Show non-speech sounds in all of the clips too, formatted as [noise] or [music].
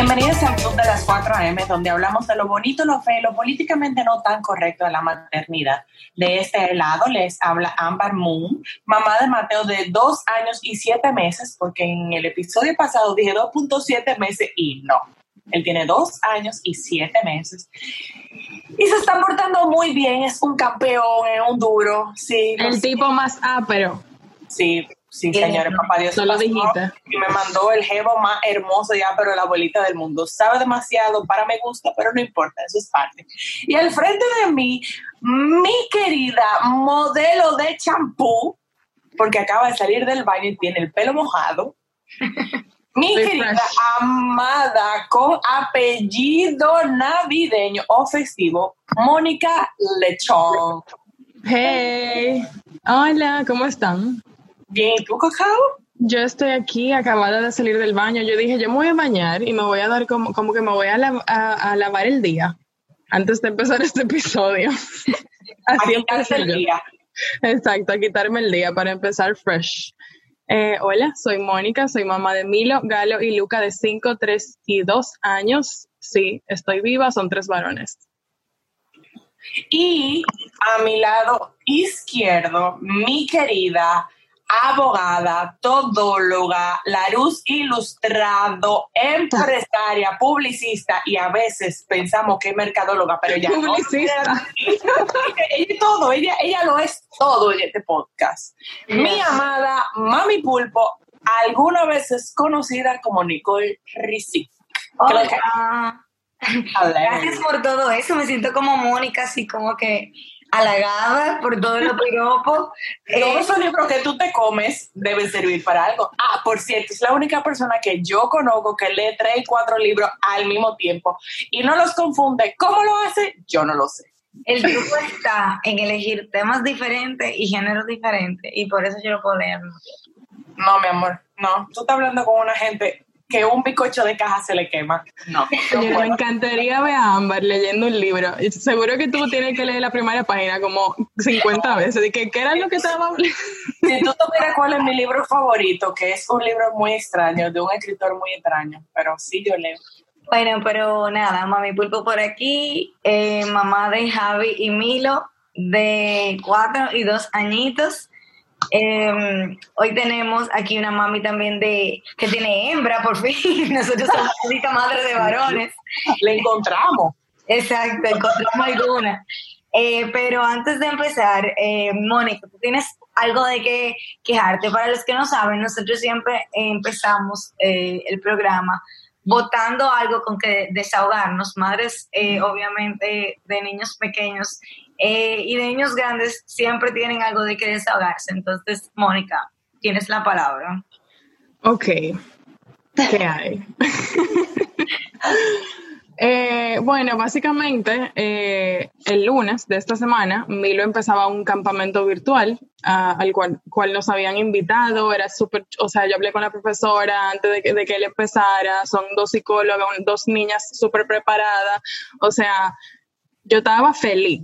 Bienvenidos al Club de las 4 AM, donde hablamos de lo bonito, lo feo, lo políticamente no tan correcto de la maternidad. De este lado les habla Amber Moon, mamá de Mateo de 2 años y 7 meses, porque en el episodio pasado dije 2.7 meses y no. Él tiene 2 años y 7 meses. Y se está portando muy bien, es un campeón, es un duro. Sí, el tipo más ápero. Sí, Sí, señores, papá Dios Solo dijiste. y me mandó el jevo más hermoso ya, pero la abuelita del mundo. Sabe demasiado, para me gusta, pero no importa, eso es parte. Y al frente de mí, mi querida modelo de champú, porque acaba de salir del baño y tiene el pelo mojado. [laughs] Mi Estoy querida fresh. amada con apellido navideño o festivo, Mónica Lechón. Hey, hola, ¿cómo están? Bien, ¿y tú, Cacao? Yo estoy aquí, acabada de salir del baño. Yo dije, yo me voy a bañar y me voy a dar como, como que me voy a, lav- a- a lavar el día antes de empezar este episodio. [laughs] Así empecé el yo. día. Exacto, a quitarme el día para empezar fresh. Eh, hola, soy Mónica, soy mamá de Milo, Galo y Luca de 5, 3 y 2 años. Sí, estoy viva, son tres varones. Y a mi lado izquierdo, mi querida abogada, todóloga, Laruz ilustrado, empresaria, publicista y a veces pensamos que es mercadóloga, pero ya no. Publicista. Ella es todo, ella, ella lo es todo en este podcast. Mi amada Mami Pulpo, algunas veces conocida como Nicole Rizzi. Hola. Gracias por todo eso. Me siento como Mónica, así como que halagada por todo lo piropo. Eh, Todos esos libros que tú te comes deben servir para algo. Ah, por cierto, es la única persona que yo conozco que lee tres y cuatro libros al mismo tiempo y no los confunde. ¿Cómo lo hace? Yo no lo sé. el truco está en elegir temas diferentes y géneros diferentes. Y por eso yo lo puedo leer. No, mi amor, no. Tú estás hablando con una gente que un bizcocho de caja se le quema. No. me encantaría ver a Ámbar leyendo un libro. Y Seguro que tú tienes que leer la primera página como 50 veces. ¿Y que, qué era lo que estaba hablando? Si tú supieras cuál es mi libro favorito, que es un libro muy extraño, de un escritor muy extraño, pero sí yo leo. Bueno, pero nada, mami pulpo por aquí, eh, mamá de Javi y Milo, de cuatro y dos añitos. Eh, hoy tenemos aquí una mami también de que tiene hembra, por fin. [laughs] Nosotros somos la madre de varones. Le encontramos. Exacto, encontramos alguna. Eh, pero antes de empezar, eh, Mónica, tú tienes algo de que quejarte. Para los que no saben, nosotros siempre empezamos eh, el programa votando algo con que desahogarnos. Madres, eh, obviamente, de niños pequeños eh, y de niños grandes siempre tienen algo de que desahogarse. Entonces, Mónica, tienes la palabra. Ok. ¿Qué hay? [laughs] Eh, bueno, básicamente eh, el lunes de esta semana Milo empezaba un campamento virtual ah, al cual, cual nos habían invitado, era súper, o sea, yo hablé con la profesora antes de que, de que él empezara, son dos psicólogas, dos niñas súper preparadas, o sea, yo estaba feliz.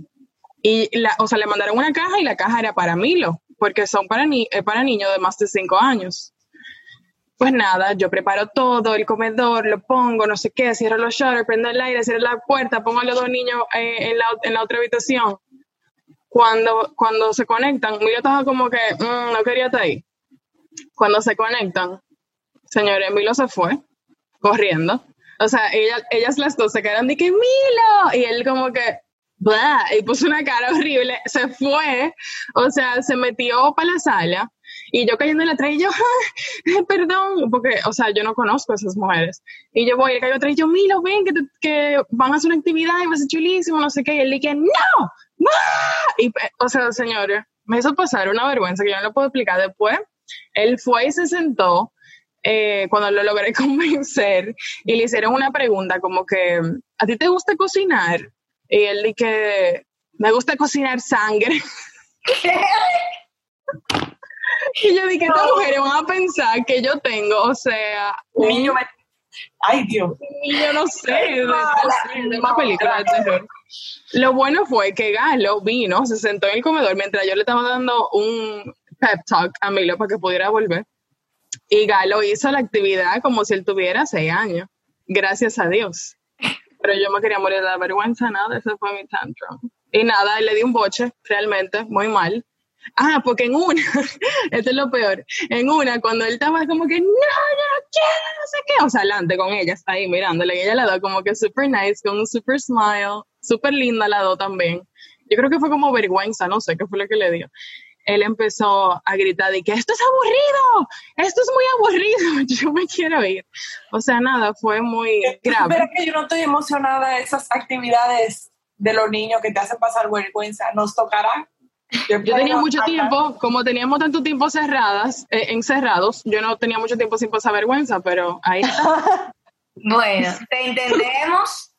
Y, la, o sea, le mandaron una caja y la caja era para Milo, porque son para, ni, eh, para niños de más de cinco años. Pues nada, yo preparo todo, el comedor, lo pongo, no sé qué, cierro los shutters, prendo el aire, cierro la puerta, pongo a los dos niños eh, en, la, en la otra habitación. cuando, cuando se conectan, Milo estaba como que mm, no quería estar ahí. Cuando se conectan, señores, Milo se fue corriendo. O sea, ellas las dos se quedaron de que Milo, y él como que, y puso una cara horrible, se fue, o sea, se metió para la sala y yo cayendo en la y yo, [laughs] perdón, porque, o sea, yo no conozco a esas mujeres. Y yo voy, y caigo atrás y yo, Milo, ven, que, que van a hacer una actividad y va a ser chulísimo, no sé qué. Y él dije, no, Y, o sea, señores, me hizo pasar una vergüenza que yo no lo puedo explicar. Después, él fue y se sentó eh, cuando lo logré [laughs] convencer y le hicieron una pregunta como que, ¿a ti te gusta cocinar? Y él dije, me gusta cocinar sangre. [laughs] y yo dije, estas mujeres van a pensar que yo tengo, o sea, un niño. Ay, Dios. Yo no sé, de, de una película de terror. Lo bueno fue que Galo vino, se sentó en el comedor mientras yo le estaba dando un pep talk a Milo para que pudiera volver. Y Galo hizo la actividad como si él tuviera seis años. Gracias a Dios. Pero yo me quería morir de vergüenza, nada, ese fue mi tantrum. Y nada, le di un boche, realmente, muy mal. Ah, porque en una, [laughs] esto es lo peor, en una, cuando él estaba como que, no, yo no quiero, no sé qué, o sea, adelante con ella, está ahí mirándole, y ella la da como que super nice, con un super smile, super linda la do también. Yo creo que fue como vergüenza, no sé qué fue lo que le dio. Él empezó a gritar y que esto es aburrido, esto es muy aburrido, [laughs] yo me quiero ir. O sea, nada, fue muy grave. Pero que yo no estoy emocionada de esas actividades de los niños que te hacen pasar vergüenza. Nos tocará yo tenía mucho tiempo, como teníamos tanto tiempo cerradas, eh, encerrados, yo no tenía mucho tiempo sin pasar vergüenza, pero ahí está. [laughs] bueno, te entendemos,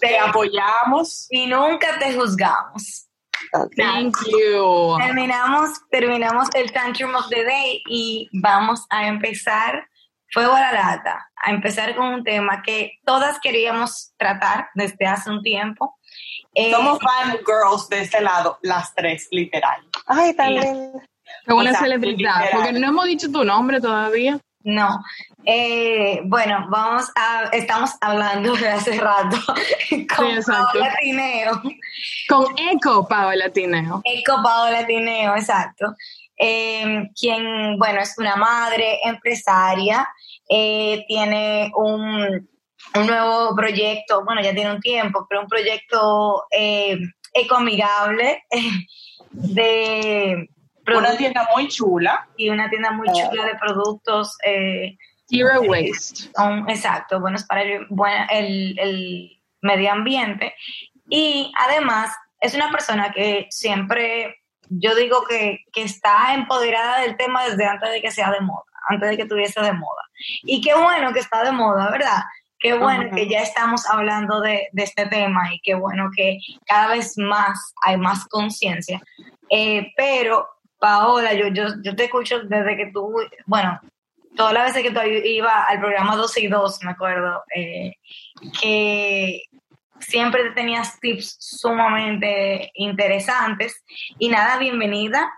te apoyamos y nunca te juzgamos. Thank you. Terminamos, terminamos el Tantrum of the Day y vamos a empezar fuego a la lata, a empezar con un tema que todas queríamos tratar desde hace un tiempo eh, Somos fan girls de este lado, las tres, literal. Ay, también. Qué buena celebridad, porque no hemos dicho tu nombre todavía. No. Eh, bueno, vamos a, estamos hablando de hace rato [laughs] con sí, Paola Tineo. Con Eco Paola Tineo. Eco Paola Tineo, exacto. Eh, quien, bueno, es una madre empresaria, tiene un un nuevo proyecto, bueno, ya tiene un tiempo, pero un proyecto eh, ecoamigable [laughs] de... Una tienda muy chula. Y una tienda muy ah. chula de productos... Eh, Zero waste. exacto, buenos para el, el, el medio ambiente. Y además es una persona que siempre, yo digo que, que está empoderada del tema desde antes de que sea de moda, antes de que tuviese de moda. Y qué bueno que está de moda, ¿verdad? Qué bueno que ya estamos hablando de, este tema y qué bueno que cada vez más hay más conciencia. Eh, pero, Paola, yo, yo, yo te escucho desde que tú, bueno, todas las veces que tú ibas al programa 12 y 2, me acuerdo, eh, que siempre tenías tips sumamente interesantes. Y nada, bienvenida.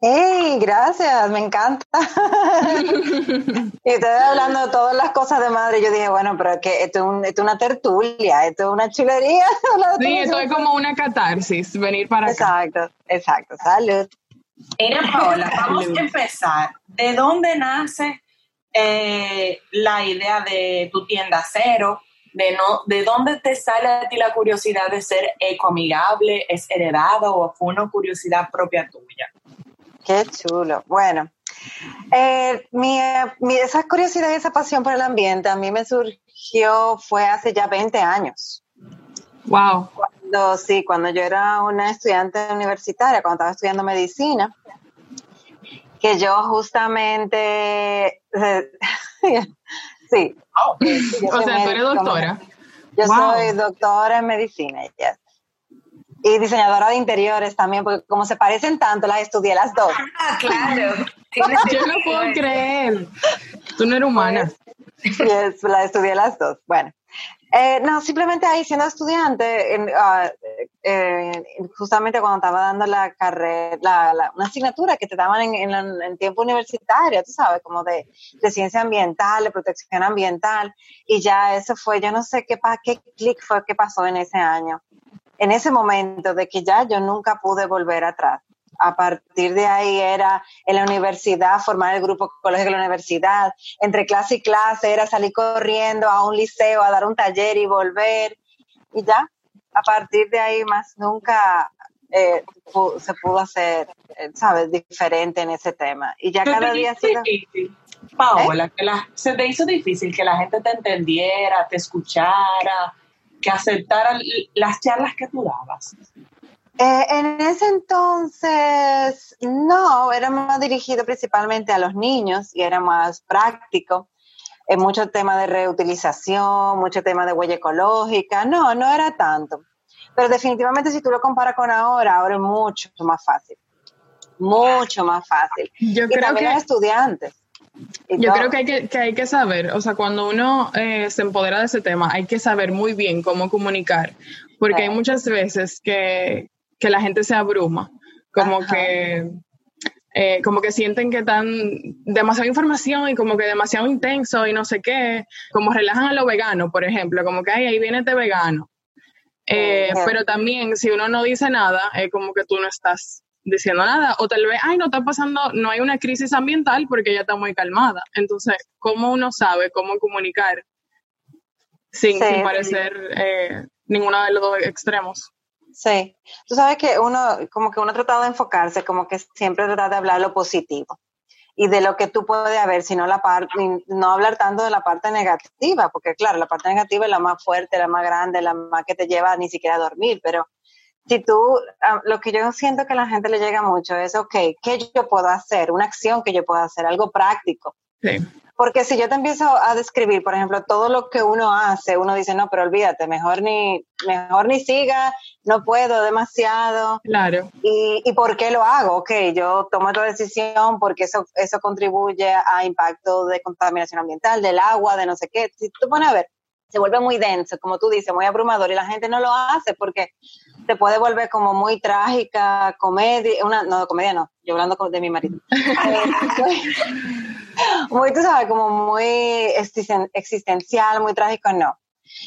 ¡Hey! Gracias, me encanta. [laughs] y ustedes hablando de todas las cosas de madre, yo dije, bueno, pero es que esto es, una tertulia, esto es una chulería. [laughs] sí, esto es como una catarsis, venir para acá. Exacto, exacto. Salud. Mira, [laughs] Paola, vamos a empezar. ¿De dónde nace eh, la idea de tu tienda cero? De, no, ¿De dónde te sale a ti la curiosidad de ser ecoamigable? ¿Es heredado o fue una curiosidad propia tuya? Qué chulo. Bueno, eh, mi, esa curiosidad y esa pasión por el ambiente a mí me surgió fue hace ya 20 años. Wow. Cuando, sí, cuando yo era una estudiante universitaria, cuando estaba estudiando medicina, que yo justamente, [laughs] sí. o sea, tú eres doctora. Yo soy doctora en medicina, yes y diseñadora de interiores también, porque como se parecen tanto, las estudié las dos. Ah, claro. [laughs] [laughs] Yo no puedo creer. Tú no eres humana. Sí, las estudié las dos. Bueno. Eh, no, simplemente ahí siendo estudiante, ah, eh, justamente cuando estaba dando la carrera, una asignatura que te daban en, en, tiempo universitario, tú sabes, como de, de, ciencia ambiental, de protección ambiental, y ya eso fue, yo no sé qué, qué clic fue que pasó en ese año en ese momento de que ya yo nunca pude volver atrás. A partir de ahí era en la universidad, formar el grupo colegio de la universidad. Entre clase y clase era salir corriendo a un liceo a dar un taller y volver. Y ya, a partir de ahí más nunca eh, se pudo hacer, ¿sabes?, diferente en ese tema. Y ya cada día ha sido... Paola, ¿Eh? que se te hizo difícil que la gente te entendiera, te escuchara, que aceptara las charlas que tú dabas. En ese entonces, no, era más dirigido principalmente a los niños y era más práctico. En mucho tema de reutilización, mucho tema de huella ecológica. No, no era tanto. Pero definitivamente si tú lo comparas con ahora, ahora es mucho más fácil. Mucho más fácil. Yo y creo también que... los estudiantes. Yo creo que hay que, que hay que saber, o sea, cuando uno eh, se empodera de ese tema, hay que saber muy bien cómo comunicar, porque hay muchas veces que, que la gente se abruma, como que eh, como que sienten que están demasiada información y como que demasiado intenso y no sé qué, como relajan a lo vegano, por ejemplo, como que Ay, ahí viene este vegano. Eh, pero también si uno no dice nada, es como que tú no estás diciendo nada, o tal vez, ay, no está pasando, no hay una crisis ambiental porque ella está muy calmada. Entonces, ¿cómo uno sabe cómo comunicar sin, parecer eh, ninguno de los dos extremos? Sí, tú sabes que uno, como que uno ha tratado de enfocarse, como que siempre trata de hablar lo positivo y de lo que tú puedes haber, sino la parte, no hablar tanto de la parte negativa, porque claro, la parte negativa es la más fuerte, la más grande, la más que te lleva ni siquiera a dormir, pero si tú, ah, lo que yo siento que a la gente le llega mucho es, ok, ¿qué yo puedo hacer? Una acción que yo puedo hacer, algo práctico. Sí. Porque si yo te empiezo a describir, por ejemplo, todo lo que uno hace, uno dice, no, pero olvídate, mejor ni, mejor ni siga, no puedo demasiado. Claro. ¿Y, y por qué lo hago? Ok, yo tomo esta decisión porque eso, eso contribuye a impacto de contaminación ambiental, del agua, de no sé qué. Si tú pones a ver, se vuelve muy denso, como tú dices, muy abrumador y la gente no lo hace porque te puede volver como muy trágica, comedia, una, no, comedia no, yo hablando de mi marido. [laughs] muy, tú sabes, como muy existencial, muy trágico, no.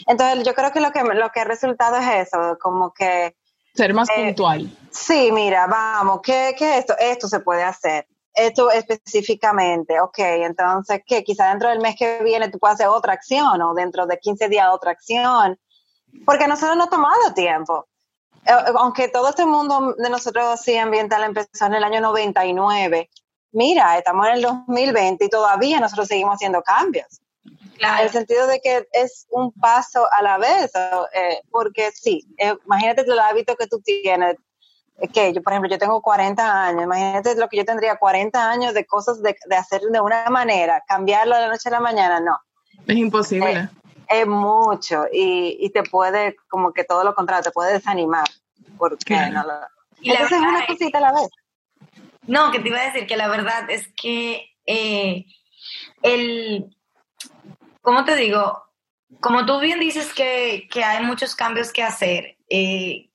Entonces yo creo que lo que, lo que ha resultado es eso, como que... Ser más eh, puntual. Sí, mira, vamos, ¿qué, ¿qué es esto? Esto se puede hacer esto específicamente, ok, entonces, ¿qué? Quizá dentro del mes que viene tú puedas hacer otra acción o dentro de 15 días otra acción, porque nosotros no ha tomado tiempo. Eh, aunque todo este mundo de nosotros sí ambiental empezó en el año 99, mira, estamos en el 2020 y todavía nosotros seguimos haciendo cambios. Claro. En el sentido de que es un paso a la vez, eh, porque sí, eh, imagínate el hábito que tú tienes que yo, por ejemplo, yo tengo 40 años, imagínate lo que yo tendría 40 años de cosas de, de hacer de una manera, cambiarlo de la noche a la mañana, no. Es imposible. Eh, es mucho y, y, te puede, como que todo lo contrario, te puede desanimar. Porque no lo, y entonces es una cosita a la vez. No, que te iba a decir que la verdad es que eh, el, ¿cómo te digo? Como tú bien dices que, que hay muchos cambios que hacer, eh,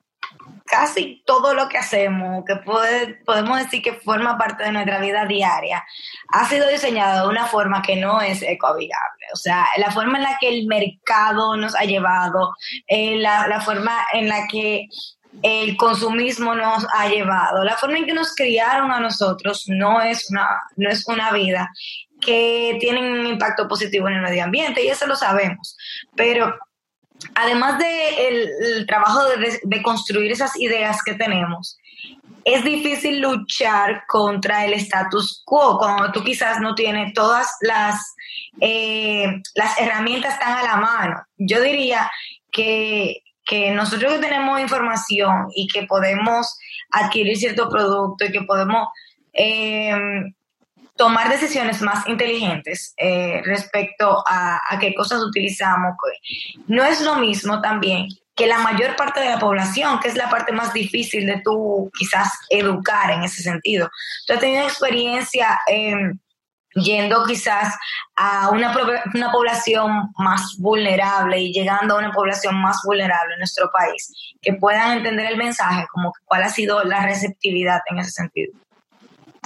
casi todo lo que hacemos, que puede, podemos decir que forma parte de nuestra vida diaria, ha sido diseñado de una forma que no es ecoamigable. O sea, la forma en la que el mercado nos ha llevado, eh, la, la forma en la que el consumismo nos ha llevado, la forma en que nos criaron a nosotros no es una, no es una vida que tiene un impacto positivo en el medio ambiente y eso lo sabemos. Pero además del de trabajo de, construir esas ideas que tenemos, es difícil luchar contra el status quo cuando tú quizás no tienes todas las, eh, las herramientas tan a la mano. Yo diría que, que nosotros que tenemos información y que podemos adquirir cierto producto y que podemos eh, tomar decisiones más inteligentes eh, respecto a, qué cosas utilizamos. Pues, no es lo mismo también que la mayor parte de la población, que es la parte más difícil de tú quizás educar en ese sentido. Tú has tenido experiencia em, yendo quizás a una, una población más vulnerable y llegando a una población más vulnerable en nuestro país, que puedan entender el mensaje, como cuál ha sido la receptividad en ese sentido.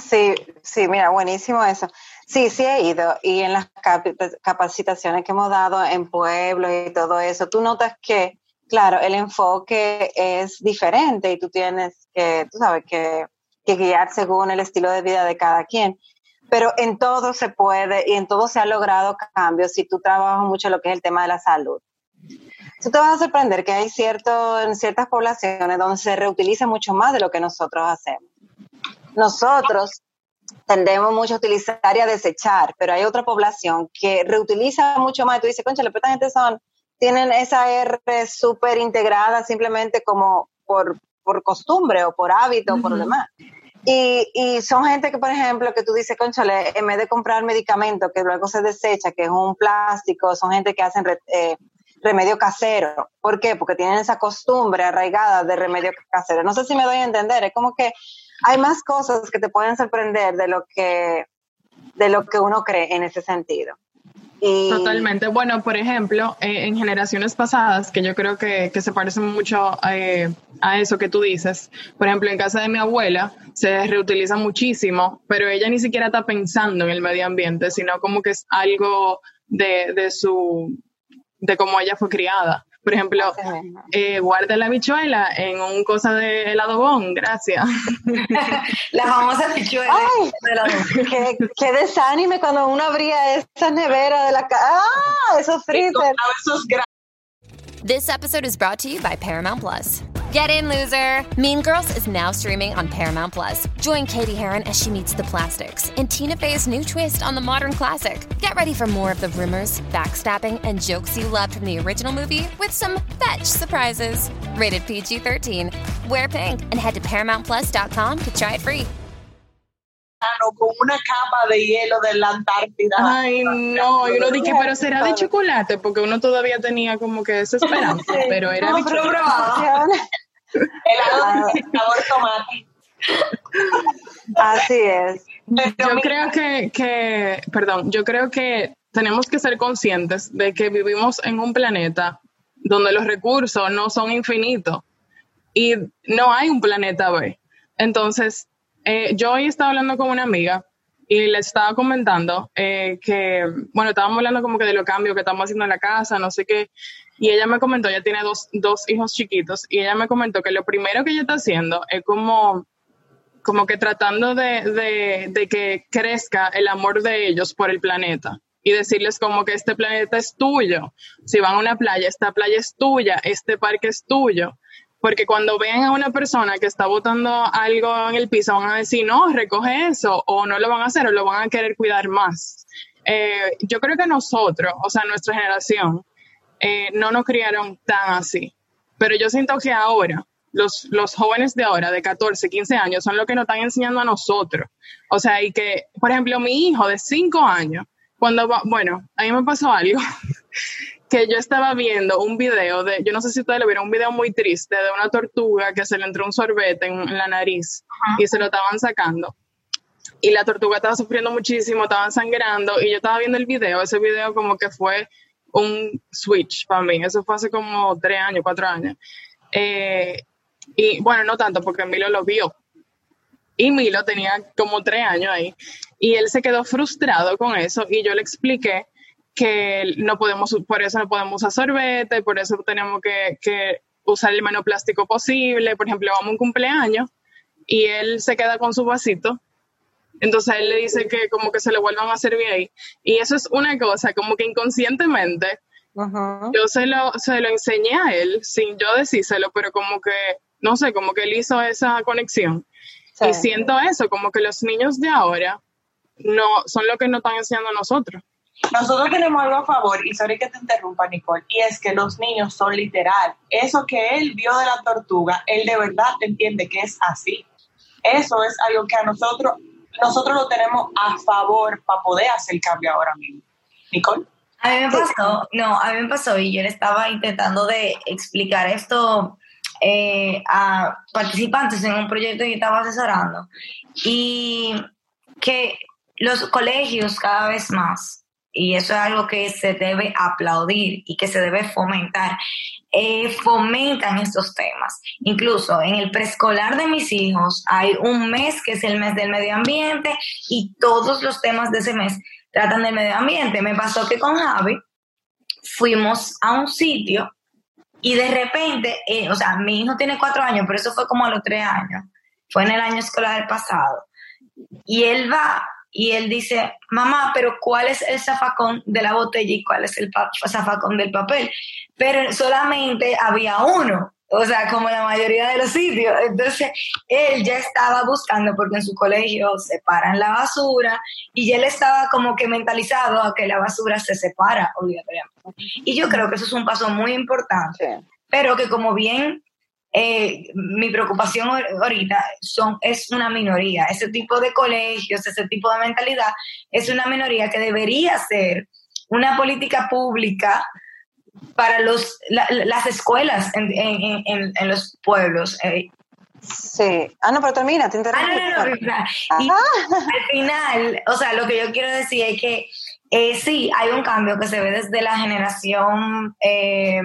Sí, sí, mira, buenísimo eso. Sí, sí he ido y en las capacitaciones que hemos dado en pueblos y todo eso, tú notas que claro, el enfoque es diferente y tú tienes que, tú sabes, que, que guiar según el estilo de vida de cada quien. Pero en todo se puede y en todo se ha logrado cambios si tú trabajas mucho lo que es el tema de la salud. Tú te vas a sorprender que hay cierto, en ciertas poblaciones donde se reutiliza mucho más de lo que nosotros hacemos. Nosotros tendemos mucho a utilizar y a desechar, pero hay otra población que reutiliza mucho más. Y tú dices, concha, esta gente son, tienen esa R súper integrada simplemente como por, por costumbre o por hábito o por lo demás. Y, y, son gente que, por ejemplo, que tú dices, conchale, en vez de comprar medicamento que luego se desecha, que es un plástico, son gente que hacen eh, remedio casero. ¿Por qué? Porque tienen esa costumbre arraigada de remedio casero. No sé si me doy a entender, es como que hay más cosas que te pueden sorprender de lo que, de lo que uno cree en ese sentido. Totalmente. Bueno, por ejemplo, eh, en generaciones pasadas, que yo creo que, se parecen mucho eh, a eso que tú dices, por ejemplo, en casa de mi abuela se reutiliza muchísimo, pero ella ni siquiera está pensando en el medio ambiente, sino como que es algo de, de su, de cómo ella fue criada. Por ejemplo, eh, guarda la bichuela en un cosa de helado gracias. [laughs] la famosa bichuela Ay, [laughs] qué, qué, desánime cuando uno abría esa nevera de la casa. ¡Ah! Esos freezer. This episode is brought to you by Paramount Plus. Get in, loser! Mean Girls is now streaming on Paramount Plus. Join Katie Heron as she meets the plastics in Tina Fey's new twist on the modern classic. Get ready for more of the rumors, backstabbing, and jokes you loved from the original movie with some fetch surprises. Rated PG 13. Wear pink and head to ParamountPlus.com to try it free. con una capa de hielo de la Antártida. Ay, no, yo lo dije, pero será de chocolate, porque uno todavía tenía como que esa esperanza, [laughs] pero era de chocolate. Helado de sabor tomate. Así es. Yo creo que, que, perdón, yo creo que tenemos que ser conscientes de que vivimos en un planeta donde los recursos no son infinitos y no hay un planeta B. Entonces, eh, yo hoy estaba hablando con una amiga y le estaba comentando eh, que, bueno, estábamos hablando como que de los cambios que estamos haciendo en la casa, no sé qué, y ella me comentó, ella tiene dos, dos hijos chiquitos, y ella me comentó que lo primero que ella está haciendo es como, como que tratando de, de, de que crezca el amor de ellos por el planeta y decirles como que este planeta es tuyo. Si van a una playa, esta playa es tuya, este parque es tuyo porque cuando vean a una persona que está botando algo en el piso, van a decir, no, recoge eso, o no lo van a hacer, o lo van a querer cuidar más. Eh, yo creo que nosotros, o sea, nuestra generación, eh, no nos criaron tan así. Pero yo siento que ahora, los, los jóvenes de ahora, de 14, 15 años, son los que nos están enseñando a nosotros. O sea, y que, por ejemplo, mi hijo de 5 años, cuando, bueno, a mí me pasó algo [laughs] que yo estaba viendo un video de, yo no sé si ustedes lo vieron, un video muy triste de una tortuga que se le entró un sorbete en, la nariz y se lo estaban sacando. Y la tortuga estaba sufriendo muchísimo, estaba sangrando y yo estaba viendo el video, ese video como que fue un switch para mí, eso fue hace como tres años, cuatro años. Eh, y bueno, no tanto porque Milo lo vio. Y Milo tenía como tres años ahí. Y él se quedó frustrado con eso y yo le expliqué que no podemos, por eso no podemos usar sorbete, por eso tenemos que, que usar el menos plástico posible. Por ejemplo, vamos a un cumpleaños y él se queda con su vasito. Entonces él le dice que como que se le vuelvan a servir ahí. Y eso es una cosa, como que inconscientemente yo se lo, se lo enseñé a él sin yo decírselo, pero como que, no sé, como que él hizo esa conexión. Y siento eso, como que los niños de ahora no son lo que nos están enseñando a nosotros. Nosotros tenemos algo a favor, y sorry que te interrumpa, Nicole, y es que los niños son literal. Eso que él vio de la tortuga, él de verdad entiende que es así. Eso es algo que a nosotros, nosotros lo tenemos a favor para poder hacer cambio ahora mismo. Nicole. A mí me pasó, no, a mí me pasó y yo le estaba intentando de explicar esto eh, a participantes en un proyecto que estaba asesorando y que los colegios cada vez más y eso es algo que se debe aplaudir y que se debe fomentar. Eh, fomentan estos temas. Incluso en el preescolar de mis hijos hay un mes que es el mes del medio ambiente y todos los temas de ese mes tratan del medio ambiente. Me pasó que con Javi fuimos a un sitio Y de repente, eh, o sea, mi hijo tiene cuatro años, pero eso fue como a los tres años. Fue en el año escolar pasado. Y él va y él dice, mamá, pero ¿cuál es el zafacón de la botella y cuál es el zafacón del papel? Pero solamente había uno, o sea, como la mayoría de los sitios. Entonces, él ya estaba buscando, porque en su colegio separan la basura, y él estaba como que mentalizado a que la basura se separa obligatoriamente. Y yo creo que eso es un paso muy importante, pero que como bien eh, mi preocupación ahorita son, es una minoría. Ese tipo de colegios, ese tipo de mentalidad es una minoría que debería ser una política pública para los, las escuelas en, en, los pueblos. Eh. Sí. Ah, no, pero termina, te interrumpo. Ah, no, no, no. Y al final, o sea, lo que yo quiero decir es que eh, sí, hay un cambio que se ve desde la generación eh,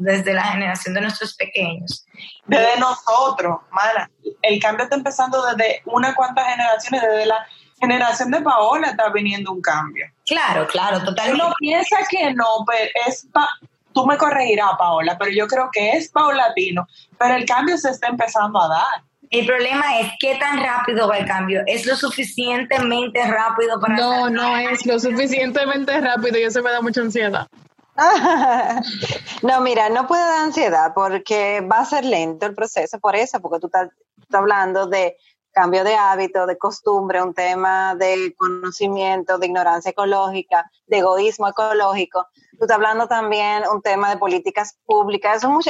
desde la generación de nuestros pequeños. Desde nosotros, Mara. El cambio está empezando desde unas cuantas generaciones, desde la generación de Paola está viniendo un cambio. Claro, claro, totalmente. Uno piensa que no, pero es... Tú me corregirás, Paola, pero yo creo que es paulatino, pero el cambio se está empezando a dar. El problema es qué tan rápido va el cambio. ¿Es lo suficientemente rápido para... No, no es lo suficientemente rápido y eso me da mucha ansiedad. [laughs] no, mira, no puede dar ansiedad porque va a ser lento el proceso, por eso, porque tú estás, hablando de cambio de hábito, de costumbre, un tema de conocimiento, de ignorancia ecológica, de egoísmo ecológico. Tú estás hablando también un tema de políticas públicas. es, muy,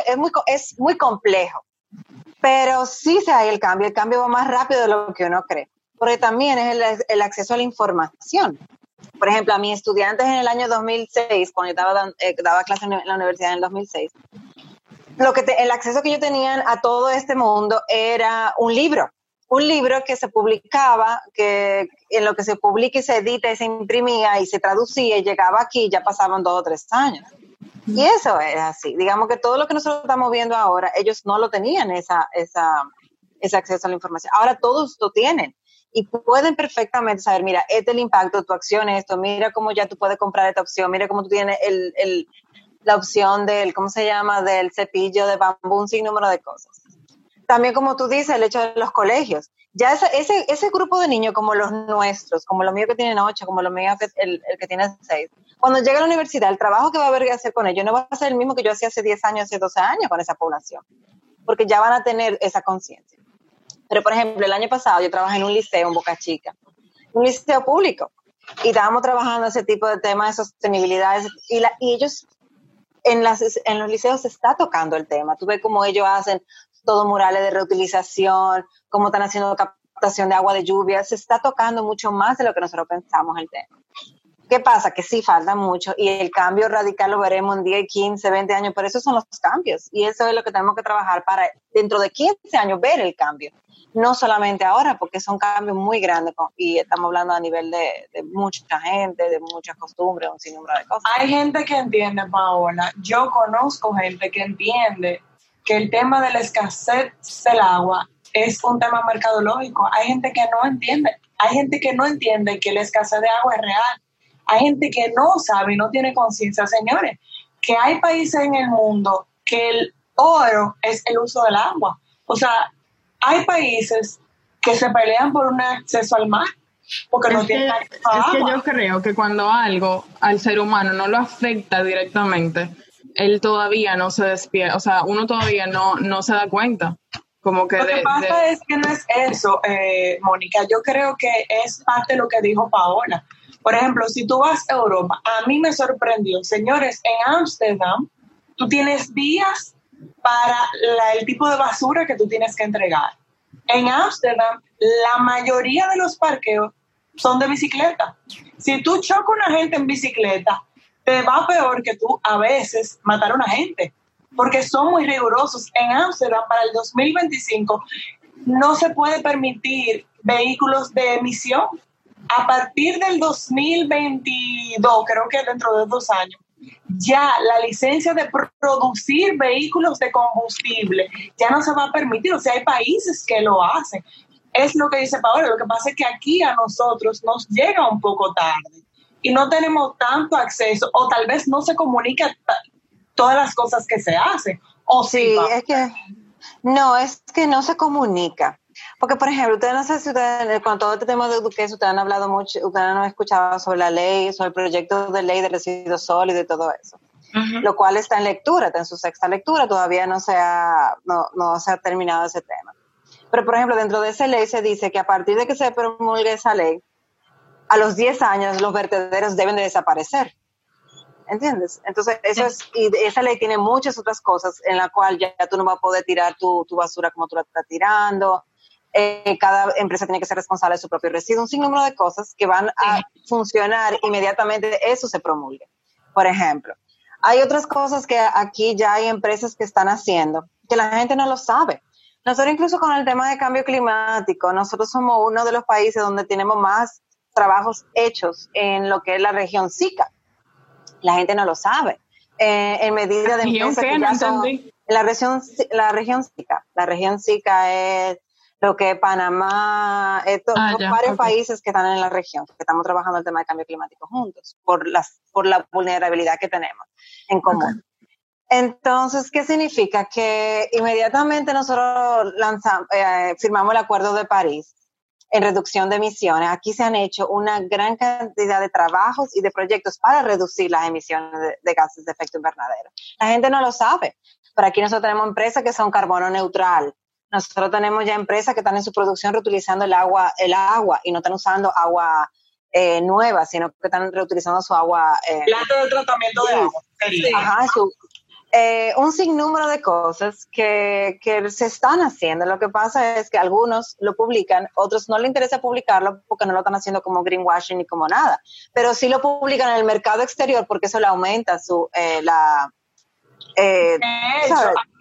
es muy complejo, pero sí se hay el cambio. El cambio va más rápido de lo que uno cree, porque también es el acceso a la información por ejemplo, a mis estudiantes en el año 2006, cuando yo estaba eh, daba en la universidad en el 2006, lo que el acceso que yo tenía a todo este mundo era un libro, un libro que se publicaba, que en lo que se publica y se edita y se imprimía y se traducía y llegaba aquí, ya pasaban dos o tres años. Y eso es así. Digamos que todo lo que nosotros estamos viendo ahora, ellos no lo tenían esa, esa, ese acceso a la información. Ahora todos lo tienen y pueden perfectamente saber, mira, este es el impacto tu acción, esto, mira cómo ya tú puedes comprar esta opción, mira cómo tú tienes el, el, la opción del, ¿cómo se llama?, del cepillo de bambú, un sinnúmero de cosas. También, como tú dices, el hecho de los colegios. Ya ese, ese, grupo de niños como los nuestros, como los míos que tienen ocho, como los míos que, el, el que tiene seis, cuando llega a la universidad, el trabajo que va a haber que hacer con ellos no va a ser el mismo que yo hacía hace 10 años, hace 12 años con esa población, porque ya van a tener esa conciencia. Pero, por ejemplo, el año pasado yo trabajé en un liceo en Boca Chica, un liceo público, y estábamos trabajando ese tipo de temas de sostenibilidad, y, la, y ellos, en, las, en los liceos se está tocando el tema. Tú ves cómo ellos hacen todo murales de reutilización, cómo están haciendo captación de agua de lluvia, se está tocando mucho más de lo que nosotros pensamos el tema. ¿Qué pasa? Que sí falta mucho y el cambio radical lo veremos en 10, 15, 20 años, pero esos son los cambios y eso es lo que tenemos que trabajar para dentro de 15 años ver el cambio. No solamente ahora, porque son cambios muy grandes y estamos hablando a nivel de, mucha gente, de muchas costumbres, un sinnúmero de cosas. Hay gente que entiende, Paola. Yo conozco gente que entiende que el tema de la escasez del agua es un tema mercadológico. Hay gente que no entiende. Hay gente que no entiende que la escasez de agua es real hay gente que no sabe y no tiene conciencia, señores, que hay países en el mundo que el oro es el uso del agua. O sea, hay países que se pelean por un acceso al mar porque no tienen acceso Es que yo creo que cuando algo al ser humano no lo afecta directamente, él todavía no se despierta, o sea, uno todavía no, no se da cuenta. Como que lo que pasa es que no es eso, eh, Mónica. Yo creo que es parte de lo que dijo Paola. Por ejemplo, si tú vas a Europa, a mí me sorprendió, señores, en Ámsterdam, tú tienes días para el tipo de basura que tú tienes que entregar. En Ámsterdam, la mayoría de los parqueos son de bicicleta. Si tú chocas a una gente en bicicleta, te va peor que tú a veces matar a una gente, porque son muy rigurosos. En Ámsterdam, para el 2025, no se puede permitir vehículos de emisión a partir del 2022, creo que dentro de dos años, ya la licencia de producir vehículos de combustible ya no se va a permitir. O sea, hay países que lo hacen. Es lo que dice Paola. Lo que pasa es que aquí a nosotros nos llega un poco tarde y no tenemos tanto acceso o tal vez no se comunica todas las cosas que se hacen. ¿O sí, es que no, es que no se comunica. Porque, por ejemplo, ustedes no sé si ustedes, con todo este tema de educación, ustedes han hablado mucho, ustedes han escuchado sobre la ley, sobre el proyecto de ley de residuos sólidos y todo eso. Lo cual está en lectura, está en su sexta lectura, todavía no se ha, no, no se ha terminado ese tema. Pero, por ejemplo, dentro de esa ley se dice que a partir de que se promulgue esa ley, a los 10 años los vertederos deben de desaparecer. ¿Entiendes? Entonces, eso es, y esa ley tiene muchas otras cosas en la cual ya, tú no vas a poder tirar tu, tu basura como tú la estás tirando. Eh, cada empresa tiene que ser responsable de su propio residuo, un sinnúmero de cosas que van a funcionar inmediatamente, eso se promulgue. Por ejemplo, hay otras cosas que aquí ya hay empresas que están haciendo, que la gente no lo sabe. Nosotros incluso con el tema de cambio climático, nosotros somos uno de los países donde tenemos más trabajos hechos en lo que es la región SICA la gente no lo sabe. Eh, en medida de empresas que ya son, la región la región SICA, la región SICA es lo que Panamá, estos ah, varios países que están en la región, que estamos trabajando el tema de cambio climático juntos, por, las, por la vulnerabilidad que tenemos en común. Entonces, ¿qué significa? Que inmediatamente nosotros lanzamos, eh, firmamos el Acuerdo de París en reducción de emisiones. Aquí se han hecho una gran cantidad de trabajos y de proyectos para reducir las emisiones de, gases de efecto invernadero. La gente no lo sabe, pero aquí nosotros tenemos empresas que son carbono neutral. Nosotros tenemos ya empresas que están en su producción reutilizando el agua, el agua y no están usando agua eh, nueva, sino que están reutilizando su agua. Eh, de tratamiento de agua. Ajá, su, eh, un sinnúmero de cosas que, que, se están haciendo. Lo que pasa es que algunos lo publican, otros no les interesa publicarlo porque no lo están haciendo como greenwashing ni como nada, pero sí lo publican en el mercado exterior porque eso le aumenta su eh, la. Eh,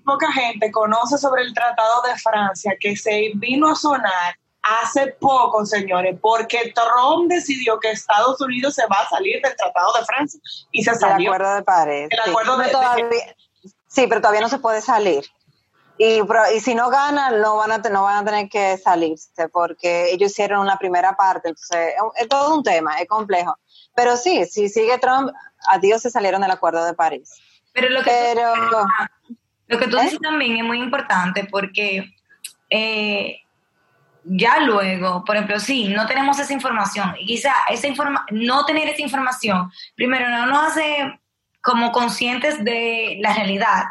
poca gente conoce sobre el Tratado de Francia que se vino a sonar hace poco, señores, porque Trump decidió que Estados Unidos se va a salir del Tratado de Francia y se salió. El acuerdo de París. El acuerdo de, todavía, Sí, pero todavía no se puede salir. Y, y si no ganan, no van, a, no van a tener que salirse porque ellos hicieron una primera parte. Entonces, es, todo un tema, es complejo. Pero sí, si sigue Trump, adiós se salieron del acuerdo de París. Pero lo que, tú, lo que tú ¿Eh? dices también es muy importante porque eh, ya luego, por ejemplo, sí, no tenemos esa información. Y quizá esa informa no tener esa información, primero, no nos hace como conscientes de la realidad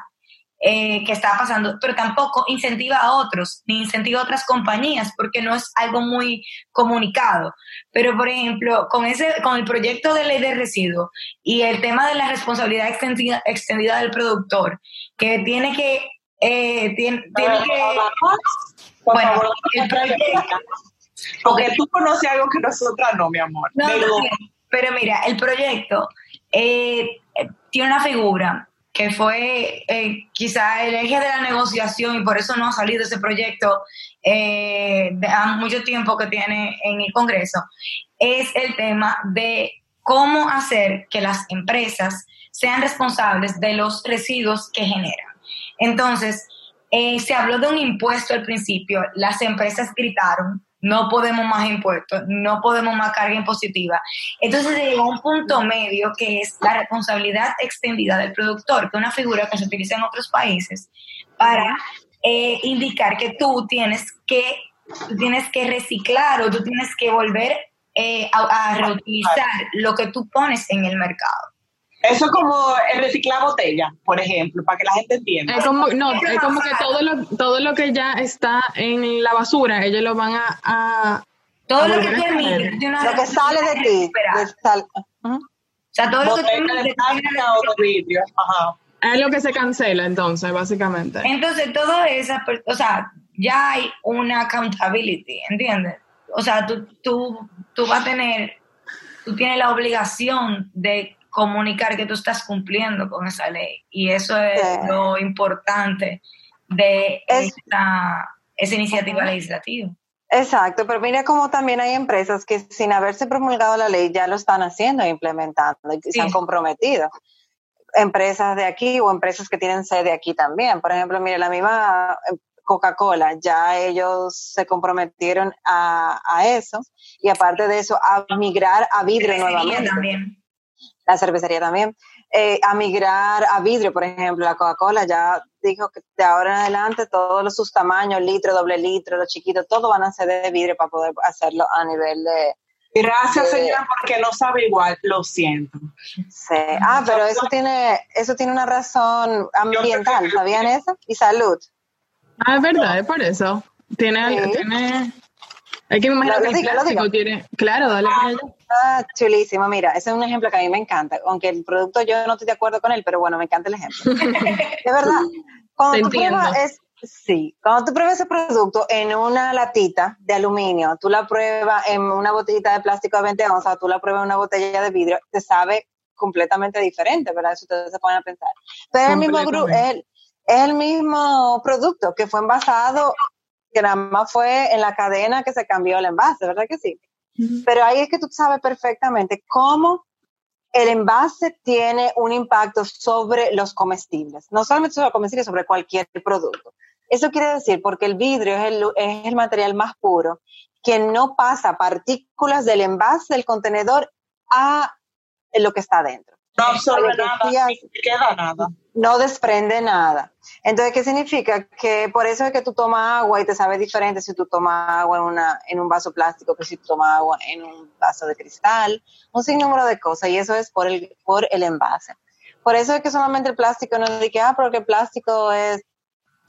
eh, que está pasando, pero tampoco incentiva a otros, ni incentiva a otras compañías, porque no es algo muy comunicado. Pero, por ejemplo, con, ese, con el proyecto de ley de residuos y el tema de la responsabilidad extendida, extendida del productor, que tiene que... Eh, tiene, tiene que bueno, el proyecto, porque tú conoces algo que nosotras no, mi amor. pero mira, el proyecto eh, tiene una figura que fue eh, quizá el eje de la negociación y por eso no ha salido ese proyecto eh, de mucho tiempo que tiene en el Congreso, es el tema de cómo hacer que las empresas sean responsables de los residuos que generan. Entonces, eh, se habló de un impuesto al principio, las empresas gritaron, no podemos más impuestos, no podemos más carga impositiva. Entonces llegó a un punto medio que es la responsabilidad extendida del productor, que es una figura que se utiliza en otros países para eh, indicar que tú tienes que, tienes que reciclar o tú tienes que volver eh, a reutilizar lo que tú pones en el mercado. Eso es como el reciclar botella, por ejemplo, para que la gente entienda. Es como, no, es como que todo lo, todo lo que ya está en la basura, ellos lo van a... todo lo que termina, lo que sale de ti. O sea, todo lo que termina de Es lo que se cancela entonces, básicamente. Entonces, todo eso, o sea, ya hay una accountability, ¿entiendes? O sea, tú, tú, tú vas a tener, tú tienes la obligación de comunicar que tú estás cumpliendo con esa ley. Y eso es lo importante de esta, esa iniciativa legislativa. Exacto, pero mira como también hay empresas que sin haberse promulgado la ley ya lo están haciendo e implementando y se han comprometido. Empresas de aquí o empresas que tienen sede aquí también. Por ejemplo, mire, la misma eh, Coca-Cola, ya ellos se comprometieron a, a, eso y aparte de eso, a migrar a vidrio nuevamente. También la cervecería también, eh, a migrar a vidrio, por ejemplo, la Coca-Cola ya dijo que de ahora en adelante todos los sus tamaños, litro, doble litro, los chiquitos, todo van a ser de vidrio para poder hacerlo a nivel de... Gracias, señora, porque no sabe igual, lo siento. Sí. Ah, pero eso tiene, eso tiene una razón ambiental, ¿sabían eso? Y salud. Ah, es verdad, es por eso. Tiene, tiene hay que imaginar que el plástico tiene. Claro, dale. Ah, chulísimo. Mira, ese es un ejemplo que a mí me encanta. Aunque el producto yo no estoy de acuerdo con él, pero bueno, me encanta el ejemplo. [laughs] de verdad. Cuando tú pruebas sí, cuando tú pruebas ese producto en una latita de aluminio, tú la pruebas en una botellita de plástico de 20 onzas, tú la pruebas en una botella de vidrio, te sabe completamente diferente, ¿verdad? Eso ustedes se pueden pensar. Pero es el mismo grupo, es el mismo producto que fue envasado que nada más fue en la cadena que se cambió el envase, ¿verdad que sí? Pero ahí es que tú sabes perfectamente cómo el envase tiene un impacto sobre los comestibles, no solamente sobre los comestibles, sobre cualquier producto. Eso quiere decir porque el vidrio es el, es el material más puro que no pasa partículas del envase del contenedor a lo que está dentro. No absorbe nada, no queda nada. No desprende nada. Entonces, ¿qué significa? Que por eso es que tú tomas agua y te sabe diferente si tú tomas agua en, una, en un vaso plástico que si tú tomas agua en un vaso de cristal, un sinnúmero de cosas, y eso es por el, por el envase. Por eso es que solamente el plástico no es de que, ah, porque el plástico es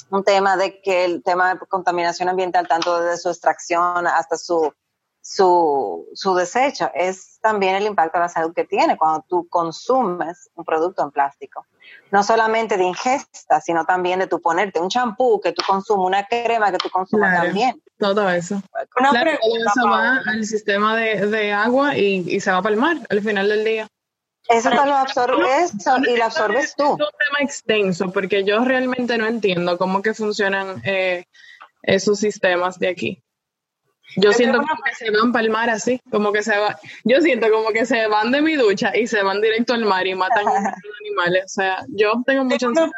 un tema de que el tema de contaminación ambiental, tanto desde su extracción hasta su su, su desecho, es también el impacto a la salud que tiene cuando tú consumes un producto en plástico. No solamente de ingesta, sino también de tu ponerte un champú que tú consumes, una crema que tú consumas también. Todo eso. todo eso va al sistema de, de agua y, y, se va para el mar al final del día. Eso te lo absorbes y lo absorbes tú. Es un tema extenso porque yo realmente no entiendo cómo que funcionan eh, esos sistemas de aquí. Yo siento como que se van para el mar así, como que se va, yo siento como que se van de mi ducha y se van directo al mar y matan a los animales. O sea, yo tengo mucha tengo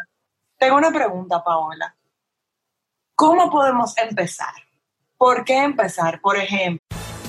tengo una pregunta, Paola. ¿Cómo podemos empezar? ¿Por qué empezar? Por ejemplo,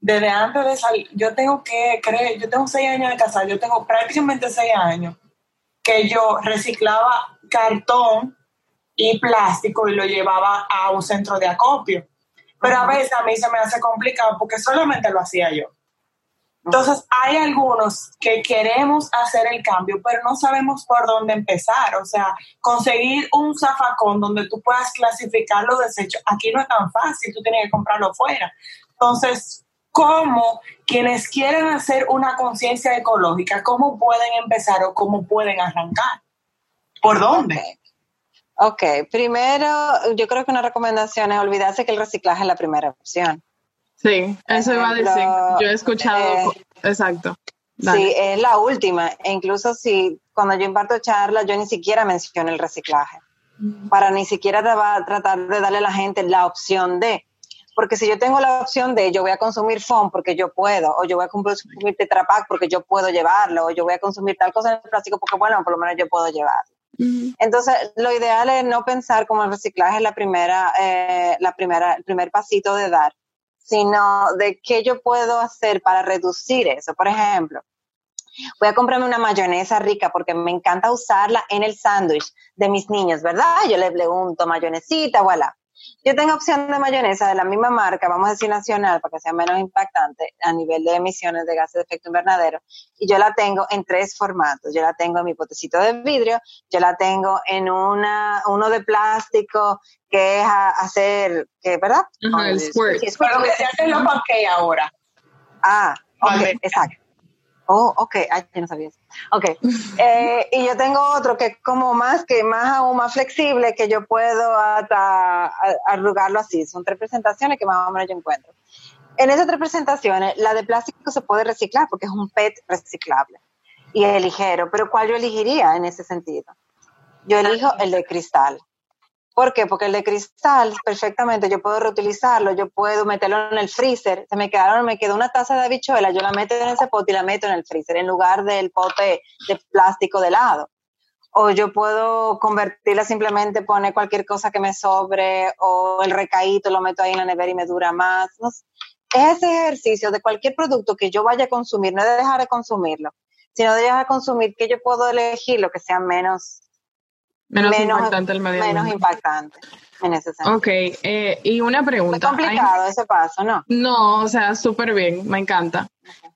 desde antes de salir, yo tengo que creer, yo tengo seis años de casar, yo tengo prácticamente seis años que yo reciclaba cartón y plástico y lo llevaba a un centro de acopio. Pero a veces a mí se me hace complicado porque solamente lo hacía yo. Entonces, hay algunos que queremos hacer el cambio, pero no sabemos por dónde empezar. O sea, conseguir un zafacón donde tú puedas clasificar los desechos, aquí no es tan fácil, tú tienes que comprarlo fuera. Entonces, cómo quienes quieren hacer una conciencia ecológica, cómo pueden empezar o cómo pueden arrancar. ¿Por dónde? Ok, primero yo creo que una recomendación es olvidarse que el reciclaje es la primera opción. Sí, eso iba a decir. Yo he escuchado, eh, exacto. Sí, es la última. E incluso si cuando yo imparto charlas, yo ni siquiera menciono el reciclaje. Mm. Para ni siquiera tratar de darle a la gente la opción de, porque si yo tengo la opción de yo voy a consumir foam porque yo puedo, o yo voy a consumir Tetra Pak porque yo puedo llevarlo, o yo voy a consumir tal cosa en plástico porque, bueno, por lo menos yo puedo llevarlo. Entonces, lo ideal es no pensar como el reciclaje es la primera, eh, la primera, el primer pasito de dar, sino de qué yo puedo hacer para reducir eso. Por ejemplo, voy a comprarme una mayonesa rica porque me encanta usarla en el sándwich de mis niños, ¿verdad? Yo le pregunto mayonesita, voilà. Yo tengo opción de mayonesa de la misma marca, vamos a decir nacional, para que sea menos impactante a nivel de emisiones de gases de efecto invernadero, y yo la tengo en tres formatos. Yo la tengo en mi potecito de vidrio, yo la tengo en una, uno de plástico que es a, hacer, que, ¿verdad? Ajá, el squirt. Pero que se hacen los pancakes ahora. Ah, ok, Vale. exacto. Oh, ok, ay, no sabía eso. Ok, [laughs] eh, y yo tengo otro que es como más, que más aún más flexible, que yo puedo arrugarlo así. Son tres presentaciones que más o menos yo encuentro. En esas tres presentaciones, la de plástico se puede reciclar porque es un PET reciclable y es ligero, pero ¿cuál yo elegiría en ese sentido? Yo elijo el de cristal. ¿Por qué? Porque el de cristal, perfectamente, yo puedo reutilizarlo, yo puedo meterlo en el freezer. Se me quedaron, me quedó una taza de habichuela, yo la meto en ese pote y la meto en el freezer en lugar del pote de plástico de helado. O yo puedo convertirla simplemente, poner cualquier cosa que me sobre, o el recaíto lo meto ahí en la nevera y me dura más. Es ese ejercicio de cualquier producto que yo vaya a consumir, no de dejar de consumirlo, sino de dejar de consumir que yo puedo elegir lo que sea menos, Menos, impactante el medio menos impactante en ese sentido. Ok, eh, y una pregunta. ¿Hay- complicado ese paso, ¿no? No, o sea, súper bien, me encanta.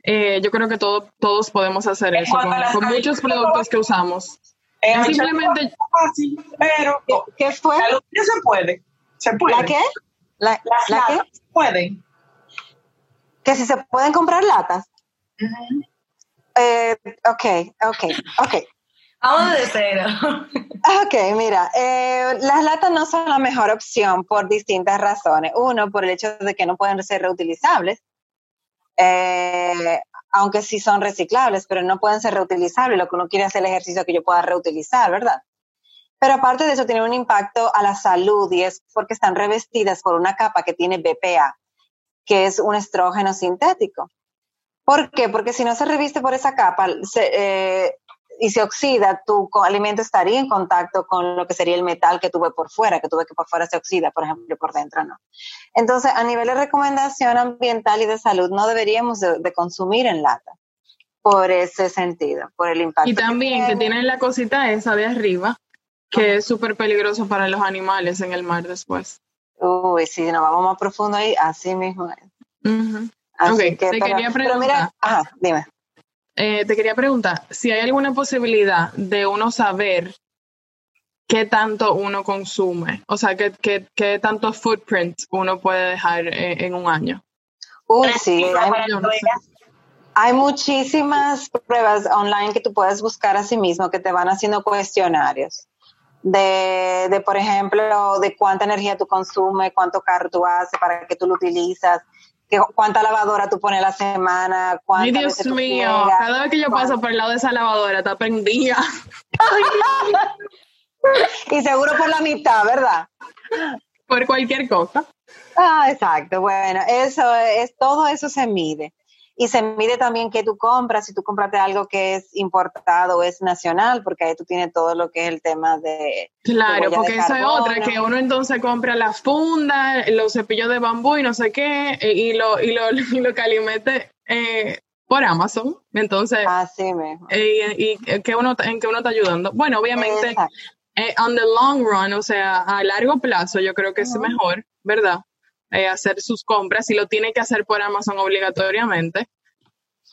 Eh, yo creo que todo, todos podemos hacer En eso con, muchos productos que usamos. El Simplemente- es fácil, pero ¿Qué, qué fue? la luz se puede. Se puede. ¿La qué? ¿La, Las la qué? pueden. Que si se pueden comprar latas. Eh, ok, ok, ok. Vamos de cero. [laughs] Ok, mira, eh, las latas no son la mejor opción por distintas razones. Uno, por el hecho de que no pueden ser reutilizables, eh, aunque sí son reciclables, pero no pueden ser reutilizables. Lo que uno quiere hacer el ejercicio que yo pueda reutilizar, ¿verdad? Pero aparte de eso, tiene un impacto a la salud y es porque están revestidas por una capa que tiene BPA, que es un estrógeno sintético. ¿Por qué? Porque si no se reviste por esa capa se, eh, y se oxida, tu alimento estaría en contacto con lo que sería el metal que tuve por fuera, que tuve que por fuera se oxida, por ejemplo, y por dentro no. Entonces, a nivel de recomendación ambiental y de salud, no deberíamos de, de consumir en lata por ese sentido, por el impacto. Y también que tiene. tienen la cosita esa de arriba, que es súper peligroso para los animales en el mar después. Uy, si nos vamos más profundo ahí, así mismo es. Ujú. Así Ok, que, te pero, quería pero mira, preguntar. ajá, dime. Eh, te quería preguntar si hay alguna posibilidad de uno saber qué tanto uno consume, o sea, qué, qué, qué tanto footprint uno puede dejar eh, en un año. Uy, sí, hay, muchísimas pruebas online que tú puedes buscar a sí mismo que te van haciendo cuestionarios de, de, por ejemplo, de cuánta energía tú consumes, cuánto carro tú haces, para qué tú lo utilizas, que, cuánta lavadora tú pones a la semana, Ay, Dios mío, cada vez que yo paso por el lado de esa lavadora, está prendida. [laughs] Y seguro por la mitad, ¿verdad? por cualquier cosa. Ah, exacto. Bueno, eso es, todo eso se mide. Y se mide también que tú compras, si tú compraste algo que es importado o es nacional, porque ahí tú tienes todo lo que es el tema de... Claro, huella de porque esa es otra, que uno entonces compra la funda, los cepillos de bambú y no sé qué, eh, y lo, y lo, [laughs] y lo calimete eh, por Amazon. Entonces, Así mismo. eh, y, y que uno, en que uno está ayudando. Bueno, obviamente, eh, on the long run, o sea, a largo plazo, yo creo que es mejor, ¿verdad? Eh, hacer sus compras y lo tiene que hacer por Amazon obligatoriamente.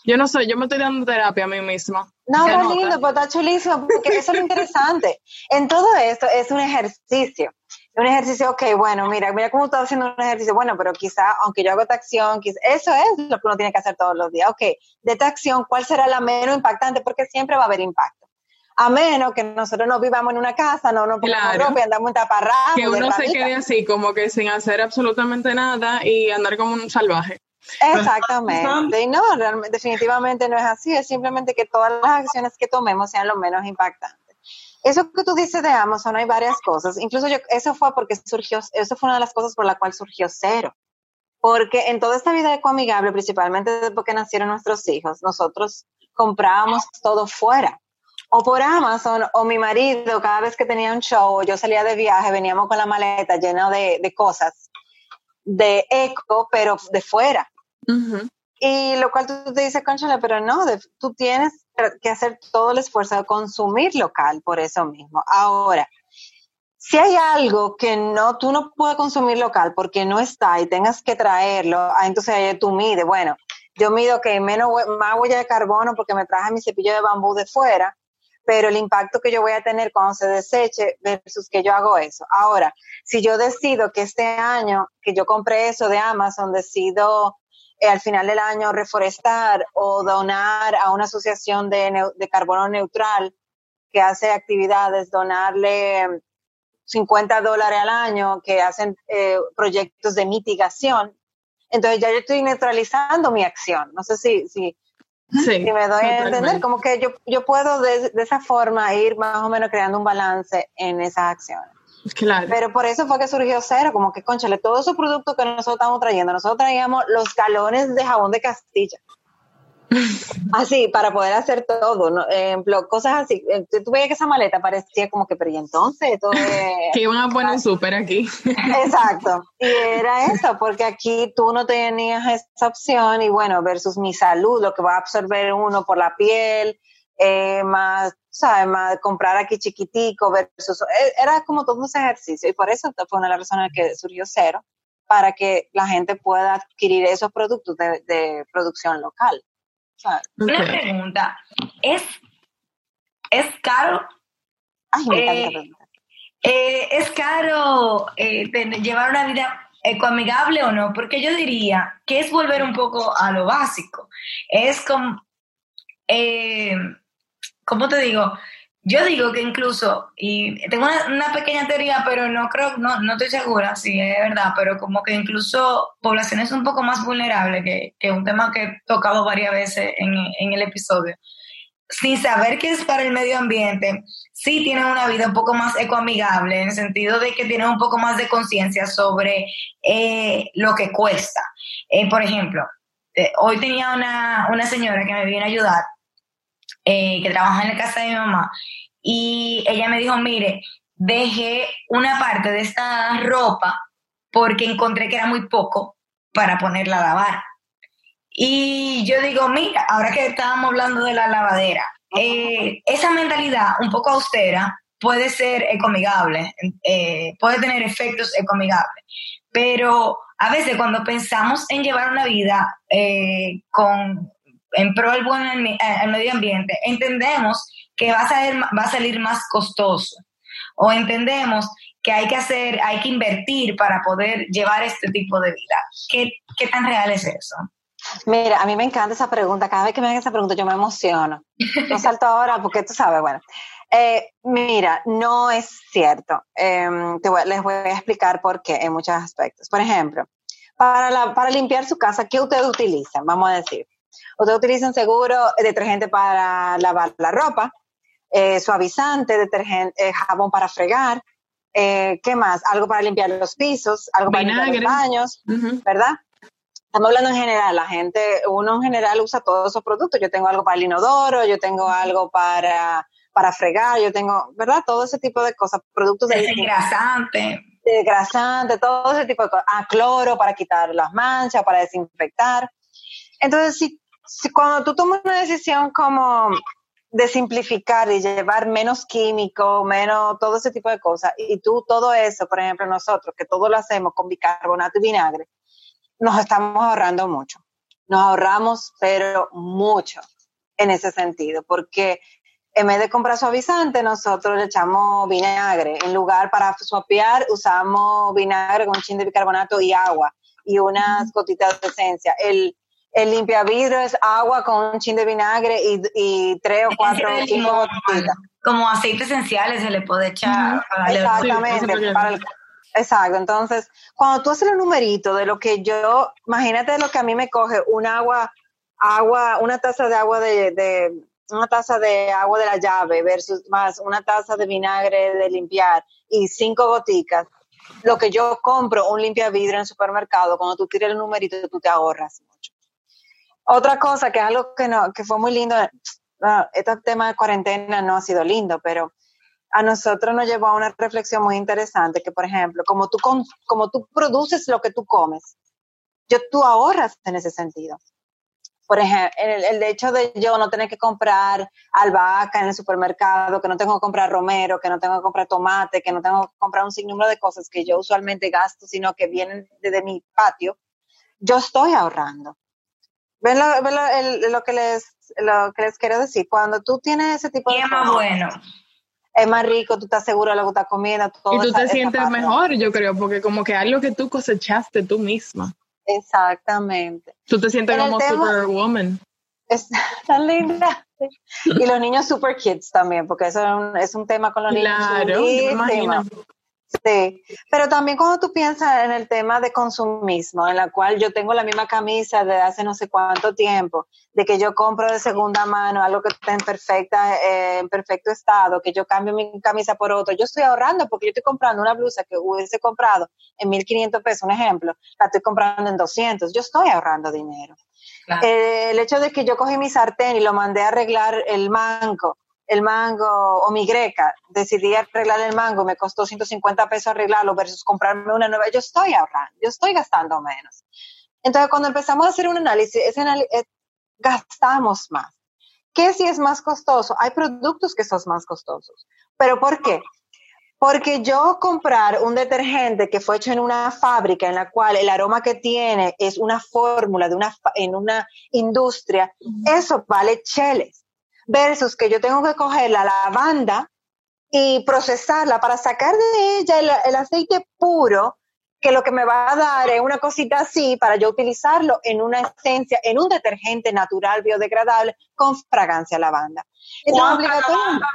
Yo no sé, yo me estoy dando terapia a mí misma. No, lindo, pero está chulísimo, porque eso es lo interesante. En todo esto es un ejercicio. Un ejercicio, ok, bueno, mira, mira cómo estoy haciendo un ejercicio. Bueno, pero quizá, aunque yo hago esta acción, quizá, eso es lo que uno tiene que hacer todos los días. Ok, de esta acción, ¿cuál será la menos impactante? Porque siempre va a haber impacto. A menos que nosotros no vivamos en una casa, no nos pongamos Claro. ropa y andamos en taparrabos. que uno se quede así, como que sin hacer absolutamente nada y andar como un salvaje. Exactamente. Y no, realmente, definitivamente no es así. Es simplemente que todas las acciones que tomemos sean lo menos impactantes. Eso que tú dices de Amazon, hay varias cosas. Incluso yo, eso fue porque surgió, eso fue una de las cosas por la cual surgió cero. Porque en toda esta vida ecoamigable, principalmente desde que nacieron nuestros hijos, nosotros comprábamos todo fuera. O por Amazon, o mi marido, cada vez que tenía un show, yo salía de viaje, veníamos con la maleta llena de, de cosas de eco, pero de fuera. Y lo cual tú te dices, conchale, pero no, de- tú tienes que hacer todo el esfuerzo de consumir local por eso mismo. Ahora, si hay algo que no, tú no puedes consumir local porque no está y tengas que traerlo, ah, entonces tú mides, bueno, yo mido que menos, más huella de carbono porque me traje mi cepillo de bambú de fuera, pero el impacto que yo voy a tener cuando se deseche versus que yo hago eso. Ahora, si yo decido que este año que yo compré eso de Amazon, decido eh, al final del año reforestar o donar a una asociación de, de carbono neutral que hace actividades, donarle 50 dólares al año que hacen eh, proyectos de mitigación. Entonces ya yo estoy neutralizando mi acción. No sé si, si, me doy a entender, como que yo, yo puedo de, de, esa forma ir más o menos creando un balance en esas acciones. Claro. Pero por eso fue que surgió cero, como que, conchale, todos esos productos que nosotros estamos trayendo, nosotros traíamos los galones de jabón de Castilla. [laughs] Así, para poder hacer todo, ¿no? ejemplo, cosas así. Tú veías que esa maleta parecía como que, pero y entonces, todo [laughs] que iban a poner [laughs] súper aquí. Exacto. Y era eso, porque aquí tú no tenías esa opción y bueno, versus mi salud, lo que va a absorber uno por la piel, eh, más, ¿sabes? Más comprar aquí chiquitico versus, eh, era como todo ese ejercicio y por eso fue una de las razones que surgió cero, para que la gente pueda adquirir esos productos de producción local. Una pregunta. ¿Es, es caro? Eh, eh, ¿Es caro eh, llevar una vida ecoamigable o no? Porque yo diría que es volver un poco a lo básico. Es como, ¿cómo te digo? Yo digo que incluso, y tengo una, pequeña teoría, pero no creo, no, no estoy segura si es verdad, pero como que incluso poblaciones un poco más vulnerables, que, que un tema que he tocado varias veces en, en, el episodio, sin saber que es para el medio ambiente, sí tienen una vida un poco más ecoamigable, en el sentido de que tienen un poco más de conciencia sobre eh, lo que cuesta. Eh, por ejemplo, eh, hoy tenía una, una señora que me viene a ayudar eh, que trabaja en la casa de mi mamá, y ella me dijo, mire, dejé una parte de esta ropa porque encontré que era muy poco para ponerla a lavar. Y yo digo, mira, ahora que estábamos hablando de la lavadera, eh, esa mentalidad un poco austera puede ser ecomigable, eh, puede tener efectos ecomigables, pero a veces cuando pensamos en llevar una vida con en pro del buen al medio ambiente, entendemos que va a, salir, va a salir más costoso o entendemos que hay que hacer, hay que invertir para poder llevar este tipo de vida. ¿Qué, qué tan real es eso? Mira, a mí me encanta esa pregunta. Cada vez que me hagan esa pregunta yo me emociono. No salto ahora porque tú sabes, bueno. Eh, mira, no es cierto. Em, te les voy a explicar por qué en muchos aspectos. Por ejemplo, para, para limpiar su casa, ¿qué ustedes utilizan? Vamos a decir. Ustedes utilizan seguro detergente para lavar la ropa, eh, suavizante, detergente, eh, jabón para fregar, eh, ¿qué más? Algo para limpiar los pisos, algo para limpiar los baños, ¿verdad? Estamos hablando en general, la gente, uno en general usa todos esos productos. Yo tengo algo para el inodoro, yo tengo algo para, para fregar, yo tengo, ¿verdad? Todo ese tipo de cosas, productos de... Desengrasante. Desengrasante, todo ese tipo de cosas. Ah, cloro para quitar las manchas, para desinfectar. Entonces, si, cuando tú tomas una decisión como de simplificar y llevar menos químico, menos todo ese tipo de cosas, y tú todo eso, por ejemplo, nosotros, que todo lo hacemos con bicarbonato y vinagre, nos estamos ahorrando mucho. Nos ahorramos, pero mucho en ese sentido, porque en vez de comprar suavizante, nosotros le echamos vinagre. En lugar para suapear, usamos vinagre con un chin de bicarbonato y agua y unas gotitas de esencia. El, el limpiavidrio es agua con un chin de vinagre y, tres o cuatro como, como aceites esenciales se le puede echar. Exactamente. exacto. Entonces, cuando tú haces el numerito de lo que yo, imagínate lo que a mí me coge un agua, agua, una taza de agua de, de una taza de agua de la llave versus más una taza de vinagre de limpiar y cinco goticas. Lo que yo compro, un limpiavidrio en el supermercado, cuando tú tiras el numerito, tú te ahorras. Otra cosa que es algo que, no, que fue muy lindo, este tema de cuarentena no ha sido lindo, pero a nosotros nos llevó a una reflexión muy interesante, que por ejemplo, como tú, como tú produces lo que tú comes, yo, tú ahorras en ese sentido. Por ejemplo, el, el hecho de yo no tener que comprar albahaca en el supermercado, que no tengo que comprar romero, que no tengo que comprar tomate, que no tengo que comprar un sinnúmero de cosas que yo usualmente gasto, sino que vienen desde mi patio, yo estoy ahorrando. ¿Ven lo, ven lo, el- lo que les, lo que les quiero decir? Cuando tú tienes ese tipo Y de es más bueno. es más rico, tú estás seguro de lo que estás comiendo. Y tú esa- te sientes mejor, yo creo, porque como que algo que tú cosechaste tú misma. Exactamente. Tú te sientes como tema- superwoman. Es [laughs] tan linda. Y los niños super kids también, porque eso es un, es un tema con los niños. Claro, Sí, pero también cuando tú piensas en el tema de consumismo, en la cual yo tengo la misma camisa de hace no sé cuánto tiempo, de que yo compro de segunda mano algo que está en perfecta, eh, en perfecto estado, que yo cambio mi camisa por otro, yo estoy ahorrando porque yo estoy comprando una blusa que hubiese comprado en 1500 pesos, un ejemplo, la estoy comprando en 200, yo estoy ahorrando dinero. Claro. Eh, el hecho de que yo cogí mi sartén y lo mandé a arreglar el mango, el mango o mi greca, decidí arreglar el mango, me costó 150 pesos arreglarlo versus comprarme una nueva, yo estoy ahorrando, yo estoy gastando menos. Entonces, cuando empezamos a hacer un análisis, ese anali- eh, gastamos más. ¿Qué si es más costoso? Hay productos que son más costosos. ¿Pero por qué? Porque yo comprar un detergente que fue hecho en una fábrica en la cual el aroma que tiene es una fórmula de una en una industria, eso vale cheles. Versus que yo tengo que coger la lavanda y procesarla para sacar de ella el, el aceite puro, que lo que me va a dar es una cosita así para yo utilizarlo en una esencia, en un detergente natural biodegradable con fragancia lavanda. Entonces, ¿Cuánta lavanda,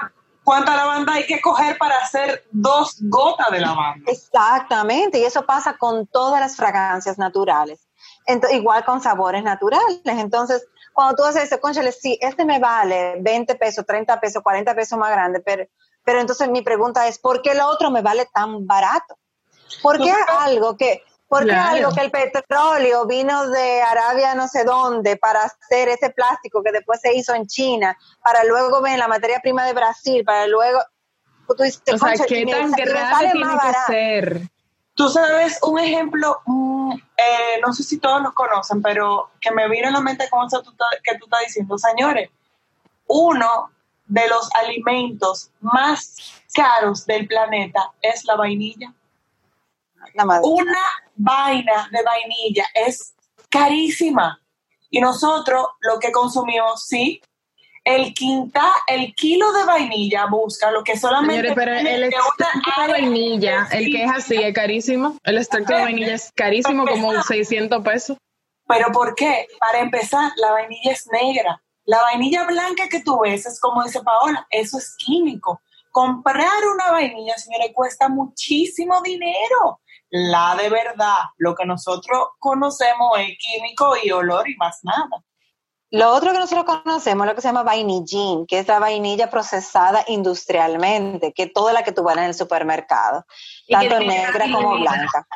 cuánta lavanda hay que coger para hacer dos gotas de lavanda? Exactamente, y eso pasa con todas las fragancias naturales. Ento- igual con sabores naturales. Entonces, cuando tú haces eso, conchale, sí, este me vale 20 pesos, 30 pesos, 40 pesos más grande, pero, pero entonces mi pregunta es, ¿por qué lo otro me vale tan barato? ¿Por qué algo que, por qué Claro. algo que el petróleo vino de Arabia no sé dónde para hacer ese plástico que después se hizo en China, para luego ver la materia prima de Brasil, para luego... Tú dices, O sea, "Cónchale, ¿qué tan grave tiene que barato". ser? Tú sabes un ejemplo, mm, eh, no sé si todos lo conocen, pero que me vino a la mente con eso que tú estás diciendo, señores. Uno de los alimentos más caros del planeta es la vainilla. La. Una vaina de vainilla es carísima. Y nosotros lo que consumimos, sí, el quinta, el kilo de vainilla busca lo que solamente Señores, pero el extracto de vainilla, el que es así, es carísimo. El extracto de vainilla es carísimo, como 600 pesos. ¿Pero por qué? Para empezar, la vainilla es negra. La vainilla blanca que tú ves es como dice Paola, eso es químico. Comprar una vainilla, señores, cuesta muchísimo dinero. La de verdad, lo que nosotros conocemos es químico y olor y más nada. Lo otro que nosotros conocemos es lo que se llama vainillín, que es la vainilla procesada industrialmente, que es toda la que tú vas en el supermercado, Y tanto negra como blanca.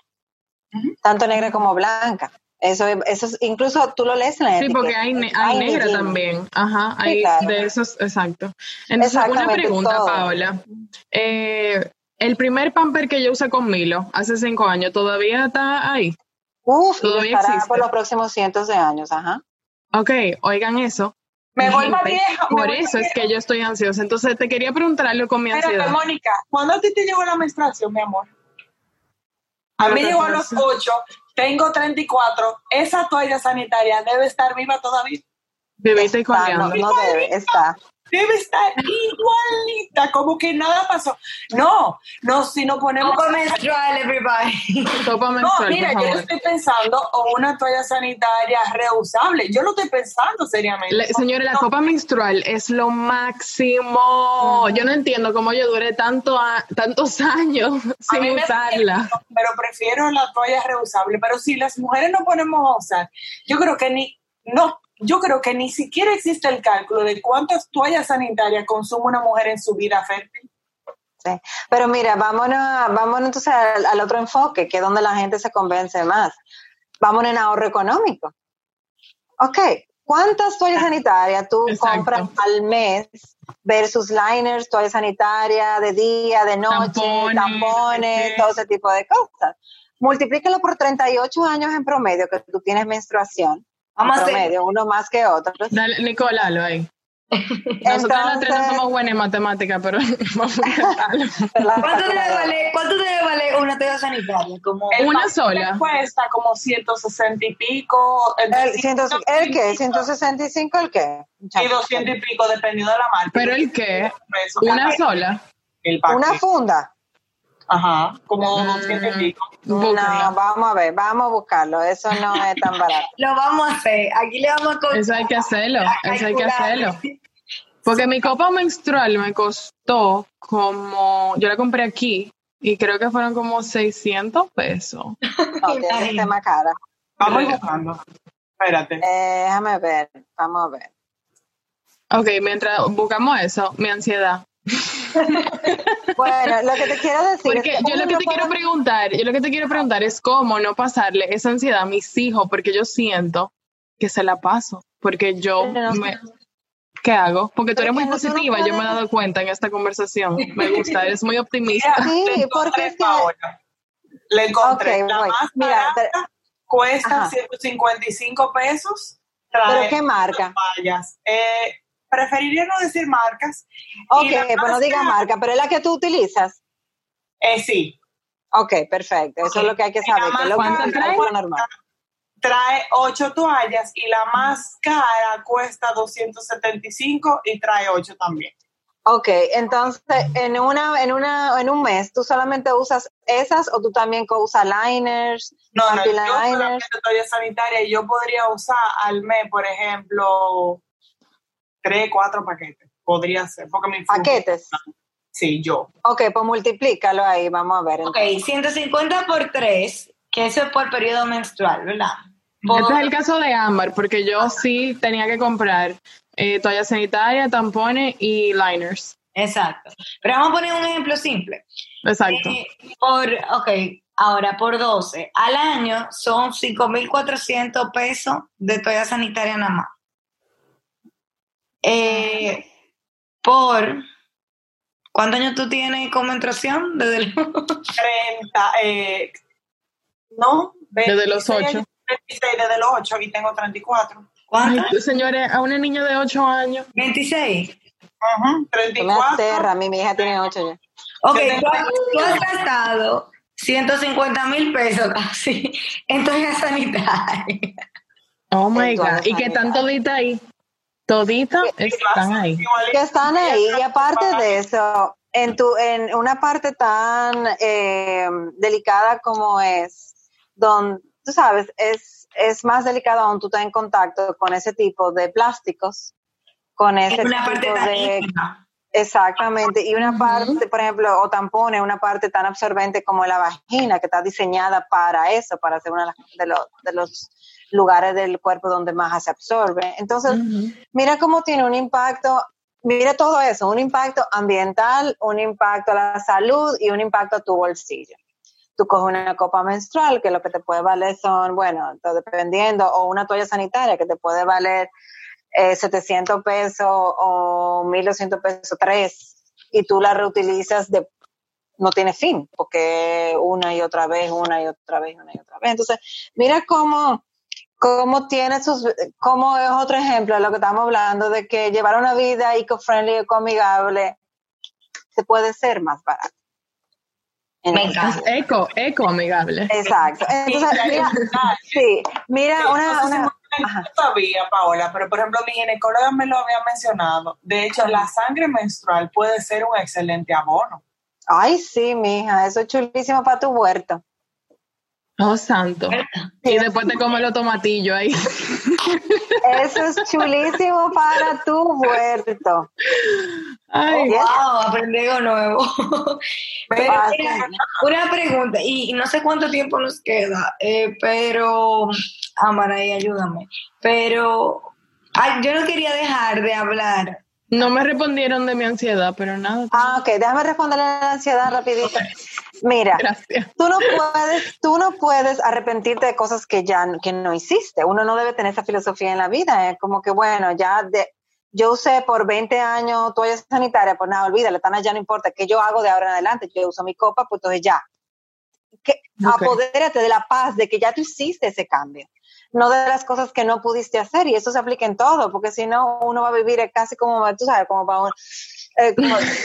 Tanto negra como blanca. Eso, es- eso es- incluso tú lo lees en la Sí, porque hay, ne- hay negra también. Ajá, Sí, hay claro. de esos, exacto. Entonces, una pregunta, todo. Paola. Eh, el primer pamper que yo usé con Milo hace cinco años, ¿todavía está ahí? Uf, y Todavía estará existe. por los próximos cientos de años, ajá. Ok, oigan eso. Me Mi voy más gente, vieja. Por eso es que yo estoy ansiosa. Entonces, te quería preguntar algo con mi Espérate, ansiedad. Mónica, ¿cuándo a ti te llegó la menstruación, mi amor? A mí llegó a los 8, tengo 34. Esa toalla sanitaria debe estar viva todavía. Viviste Está, no, no debe, está. Debe estar igualita, como que nada pasó. No, no, si nos ponemos. Copa menstrual, everybody. Copa No, menstrual, mira, por yo estoy pensando o una toalla sanitaria reusable. Yo lo estoy pensando seriamente. Le- señores, la copa menstrual es lo máximo. Yo no entiendo cómo yo duré tanto a- tantos años A sin usarla. pero prefiero la toalla reusable. Pero si las mujeres no ponemos a usar, yo creo que ni, no, yo creo que ni siquiera existe el cálculo de cuántas toallas sanitarias consume una mujer en su vida fértil. Sí. Pero mira, vámonos, vámonos entonces al, al otro enfoque, que es donde la gente se convence más. Vámonos en ahorro económico. Ok, ¿cuántas toallas sanitarias tú Exacto. compras al mes versus liners, toallas sanitarias de día, de noche, Tampones, tampones, todo ese tipo de cosas? Multiplícalo por 38 años en promedio que tú tienes menstruación. Vamos a hacer- promedio, uno más que otro. Dale, Nicolás, lo ahí. Nosotros las tres no somos buenas en matemática, pero [laughs] vamos a intentarlo. ¿Cuánto debe valer, cuánto debe valer una toalla sanitaria? Como El Una sola. Cuesta como 160 y pico. ¿El, ciento- ¿El qué? ¿165 el qué? Y 200 y pico, dependiendo de la marca. ¿Pero el qué? ¿Una sola? El. ¿Una funda? Ajá, como Mm. 200 y pico. Búsquenla. No, vamos a ver, vamos a buscarlo. Eso no es tan barato. [laughs] lo vamos a hacer. Aquí le vamos a contar. Eso hay que hacerlo, eso hay que hacerlo. [laughs] Porque mi copa menstrual me costó como, yo la compré aquí y creo que fueron como 600 pesos. No, tiene que ser más cara. Vamos buscando. Espérate. Eh, déjame ver, vamos a ver. Ok, mientras buscamos eso, mi ansiedad. [laughs] Bueno, lo que te quiero decir Porque es que yo lo que te quiero preguntar, yo lo que te quiero preguntar es cómo no pasarle esa ansiedad a mis hijos, porque yo siento que se la paso, porque yo Pero no- me... ¿Qué hago? Porque tú eres muy Porque no- positiva, yo me he dado cuenta en esta conversación. Me [laughs] gusta, eres muy optimista. Sí, Le porque encontré, es que- Paola. Le encontré. Ok, la voy. más Mira, barata cuesta Ajá. 155 pesos. ¿Pero Trae qué marca? toallas. Eh, preferiría no decir marcas. Ok, pues no diga marca, pero es la que tú utilizas. Eh, sí. Ok, perfecto. Eso es lo que hay que saber. que más es lo ¿Cuánto que trae? normal. Trae ocho toallas y la más cara cuesta 275 y trae ocho también. Ok, entonces en una, en una, en un mes, ¿tú solamente usas esas o tú también usas liners, No, no, yo anti-liners? solamente toalla sanitaria y yo podría usar al mes, por ejemplo, tres, cuatro paquetes. Podría ser, porque mi paquetes? Sí, yo. Ok, pues multiplícalo ahí, vamos a ver. Ok, 150 por 3, que eso es por periodo menstrual, ¿verdad? Por- Este es el caso de Ámbar, porque yo sí tenía que comprar eh, toalla sanitaria, tampones y liners. Exacto. Pero vamos a poner un ejemplo simple. Exacto. Eh, por, ok, ahora por 12. Al año son 5.400 pesos de toalla sanitaria nada más. Eh, por, ¿cuántos años tú tienes con menstruación? Desde el- 30, eh, no, Desde los 26, ocho. 26, desde los 8 y tengo 34. ¿Cuánto? Ay, señores, a una niña de 8 años. 26. Ujú, Me 34. aterra, mi, mi hija tiene ocho ya. Ok, tú, has- tú has gastado 150 mil pesos casi en toalla sanitaria. Oh my God. ¿Y qué tan sanitaria. todita ahí? Todita están ahí. Que están ahí y aparte de eso en tu en una parte tan eh, delicada como es donde tú sabes es es más delicado aún tú estás en contacto con ese tipo de plásticos con ese Es una tipo de íntima. exactamente y una parte por ejemplo o tampones una parte tan absorbente como la vagina que está diseñada para eso para ser uno las- de los de los lugares del cuerpo donde más se absorbe entonces mira cómo tiene un impacto, mira todo eso, un impacto ambiental, un impacto a la salud y un impacto a tu bolsillo. Tú coges una copa menstrual que lo que te puede valer son, bueno, dependiendo, o una toalla sanitaria que te puede valer eh, 700 pesos o 1200 pesos, tres, y tú la reutilizas de no tiene fin, porque una y otra vez, una y otra vez, una y otra vez. Entonces, mira cómo, cómo tiene sus, cómo es otro ejemplo de lo que estamos hablando, de que llevar una vida eco-friendly, eco-amigable, se puede ser más barato. En Me el encanta. caso. Eco, eco amigable. Exacto. Entonces, mira, sí, mira, una, una, todavía, Paola, pero por ejemplo, mi ginecóloga me lo había mencionado. De hecho, la sangre menstrual puede ser un excelente abono. ay, sí, mija, eso es chulísimo para tu huerto. Oh, santo. Y después te comes los tomatillos ahí. Eso es chulísimo para tu huerto. Ay, Yes. Wow, aprendí algo nuevo. Pero Ah, mira, una pregunta, y no sé cuánto tiempo nos queda, eh, pero, Amaray, ayúdame. Pero ay, yo no quería dejar de hablar. no me respondieron de mi ansiedad, pero nada. Ah, ok, déjame responderle a la ansiedad rapidito. Mira, Gracias. tú no puedes, tú no puedes arrepentirte de cosas que ya que no hiciste. Uno no debe tener esa filosofía en la vida. Es como que, bueno, ya de, yo usé por 20 años toalla sanitaria, pues nada, olvídalo, Tana, ya no importa qué yo hago de ahora en adelante. Yo uso mi copa, pues entonces ya. Que. Apodérate de la paz, de que ya tú hiciste ese cambio. no de las cosas que no pudiste hacer. Y eso se aplica en todo, porque si no, uno va a vivir casi como, tú sabes, como para un, eh,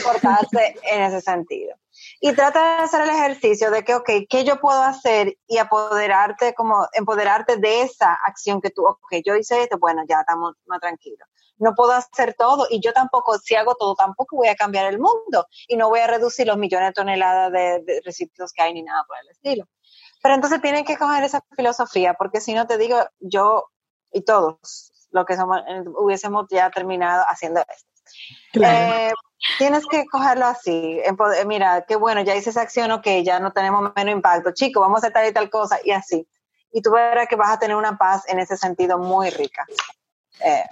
cortarse en ese sentido. Y trata de hacer el ejercicio de que, ok, ¿qué yo puedo hacer? Y apoderarte, como empoderarte de esa acción que tú, ok, yo hice esto, bueno, ya estamos más tranquilos. No puedo hacer todo y yo tampoco, si hago todo, tampoco voy a cambiar el mundo y no voy a reducir los millones de toneladas de, de residuos que hay ni nada por el estilo. Pero entonces tienen que coger esa filosofía, porque si no te digo, yo y todos lo que somos, hubiésemos ya terminado haciendo esto. Eh, tienes que cogerlo así. Mira, qué bueno, ya hice esa acción, ok, ya no tenemos menos impacto. Chico, vamos a hacer tal y tal cosa y así. Y tú verás que vas a tener una paz en ese sentido muy rica. Eh,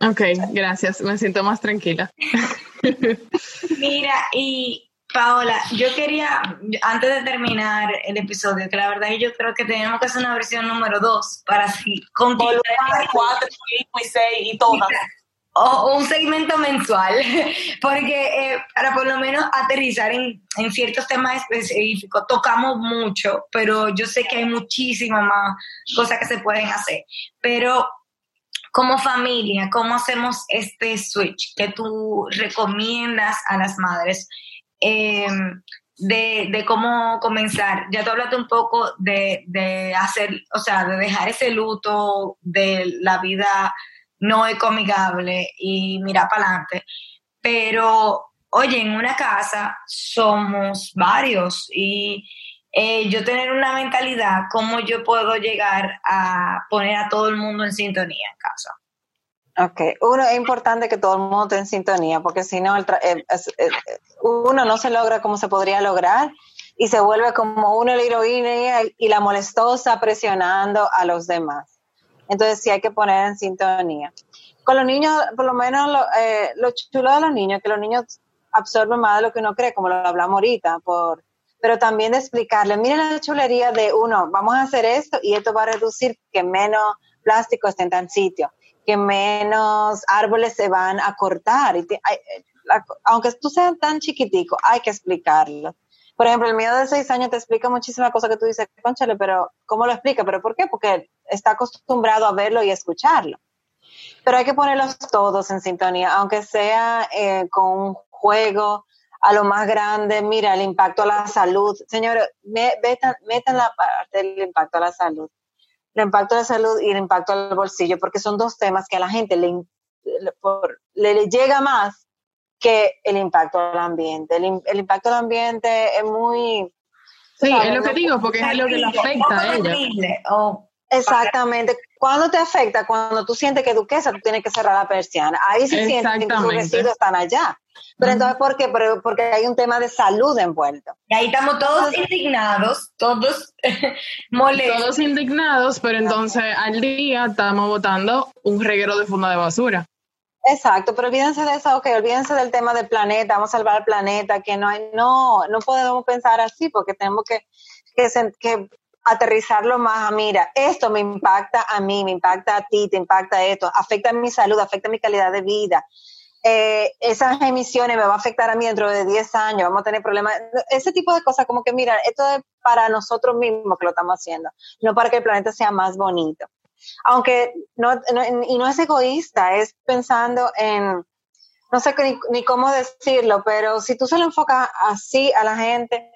ok, gracias. Me siento más tranquila. [laughs] Mira, y Paola, yo quería, antes de terminar el episodio, que la verdad yo creo que tenemos que hacer una versión número dos para así continuar. Cuatro, cinco y seis y todas. [laughs] O, un segmento mensual, [laughs] porque eh, para por lo menos aterrizar en, en, ciertos temas específicos, tocamos mucho, pero yo sé que hay muchísimas más cosas que se pueden hacer. Pero como familia, ¿cómo hacemos este switch que tú recomiendas a las madres? eh, de, de, cómo comenzar. Ya tú hablaste un poco de, de, hacer, o sea, de dejar ese luto de la vida no ecomigable y mirar para adelante. Pero, oye, en una casa somos varios y eh, yo tener una mentalidad, ¿cómo yo puedo llegar a poner a todo el mundo en sintonía en casa? Ok, uno es importante que todo el mundo esté en sintonía, porque si no, eh, eh, uno no se logra como se podría lograr y se vuelve como uno la heroína y la molestosa presionando a los demás. Entonces sí hay que poner en sintonía. Con los niños, por lo menos lo, eh, lo chulo de los niños, que los niños absorben más de lo que uno cree, como lo hablamos ahorita, por, pero también de explicarle, miren la chulería de uno, vamos a hacer esto y esto va a reducir que menos plástico esté en tan sitio que menos árboles se van a cortar. Y aunque tú seas tan chiquitico, hay que explicarlo. Por ejemplo, el mío de seis años te explica muchísimas cosas que tú dices, conchale, pero ¿cómo lo explica? ¿Pero por qué? Porque está acostumbrado a verlo y escucharlo. Pero hay que ponerlos todos en sintonía, aunque sea eh, con un juego a lo más grande. Mira, el impacto a la salud. Señores, metan la parte del impacto a la salud el impacto de la salud y el impacto al bolsillo, porque son dos temas que a la gente le, le, llega más que el impacto al ambiente. El, impacto al ambiente es muy... Sí, es lo que digo, porque es lo que le afecta a ella. Exactamente. ¿Cuándo te afecta? Cuando tú sientes que duquesa, tú tienes que cerrar la persiana. Ahí sí sientes que tus residuos están allá. Pero entonces, ¿por qué? Porque hay un tema de salud envuelto. Y ahí estamos todos indignados, todos [laughs] molestos. Todos indignados, pero entonces al día estamos votando un reguero de funda de basura. Exacto, pero olvídense de eso, ok, olvídense del tema del planeta, vamos a salvar el planeta, que no hay, no, no podemos pensar así porque tenemos que, que, aterrizarlo más a, mira, esto me impacta a mí, me impacta a ti, te impacta esto, afecta a mi salud, afecta a mi calidad de vida. Eh, esas emisiones me va a afectar a mí dentro de 10 años, vamos a tener problemas. Ese tipo de cosas, como que, mira, esto es para nosotros mismos que lo estamos haciendo, no para que el planeta sea más bonito. Aunque no, y no es egoísta, es pensando en, no sé ni, ni, cómo decirlo, pero si tú se lo enfocas así a la gente,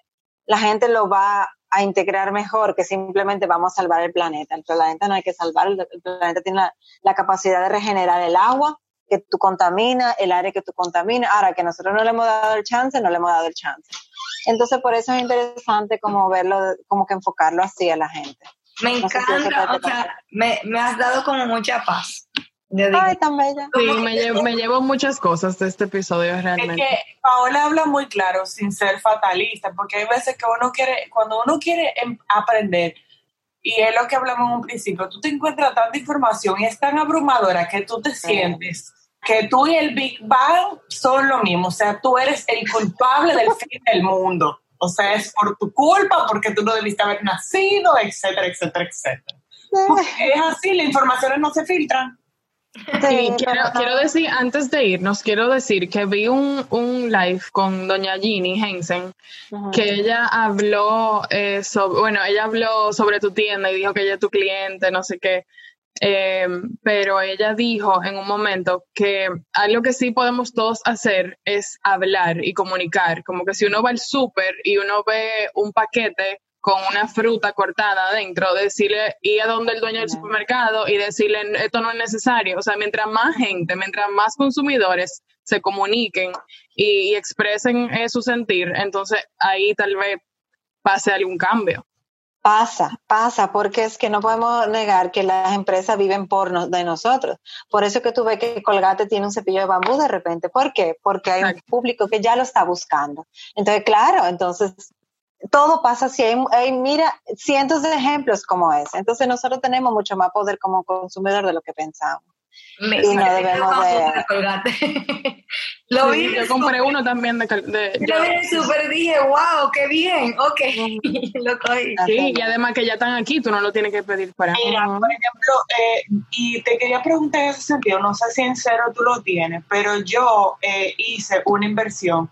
la gente lo va a integrar mejor que simplemente vamos a salvar el planeta. El planeta no hay que salvar, el planeta tiene la, la capacidad de regenerar el agua, que tú contaminas, el aire que tú contaminas. Ahora que nosotros no le hemos dado el chance, no le hemos dado el chance. Entonces, por eso es interesante como verlo, como que enfocarlo así a la gente. Me encanta, o sea, me, me, has dado como mucha paz. Ay, tan bella. Sí, me llevo, me llevo, muchas cosas de este episodio realmente. Es que Paola habla muy claro, sin ser fatalista, porque hay veces que uno quiere, cuando uno quiere em, aprender, y es lo que hablamos en un principio, tú te encuentras tanta información y es tan abrumadora que tú te sientes que tú y el Big Bang son lo mismo, o sea, tú eres el culpable del fin del mundo, o sea, es por tu culpa, porque tú no debiste haber nacido, etcétera, etcétera, etcétera. es así, las informaciones no se filtran. Sí, quiero, quiero, decir, antes de irnos, quiero decir que vi un, un live con doña Ginny Hensen, que ella habló, eh, sobre, bueno, ella habló sobre tu tienda y dijo que ella es tu cliente, no sé qué, eh, pero ella dijo en un momento que algo que sí podemos todos hacer es hablar y comunicar, como que si uno va al súper y uno ve un paquete con una fruta cortada adentro, decirle, ir a donde el dueño del supermercado y decirle, esto no es necesario. O sea, mientras más gente, mientras más consumidores se comuniquen y, expresen eh, su sentir, entonces ahí tal vez pase algún cambio. Pasa, pasa, porque es que no podemos negar que las empresas viven por de nosotros. Por eso que tú ves que Colgate tiene un cepillo de bambú de repente. ¿Por qué? Porque hay un público que ya lo está buscando. Entonces, claro, entonces todo pasa así. Hay, mira, cientos de ejemplos como ese. Entonces nosotros tenemos mucho más poder como consumidor de lo que pensamos. Y no debemos de... [laughs] lo vi yo compré uno también de... de lo vi súper dije, wow, qué bien, ok, [laughs] lo cogí. Sí, y además que ya están aquí, tú no lo tienes que pedir para... Mira, por ejemplo, eh, y te quería preguntar en ese sentido, no sé si en cero tú lo tienes, pero yo eh, hice una inversión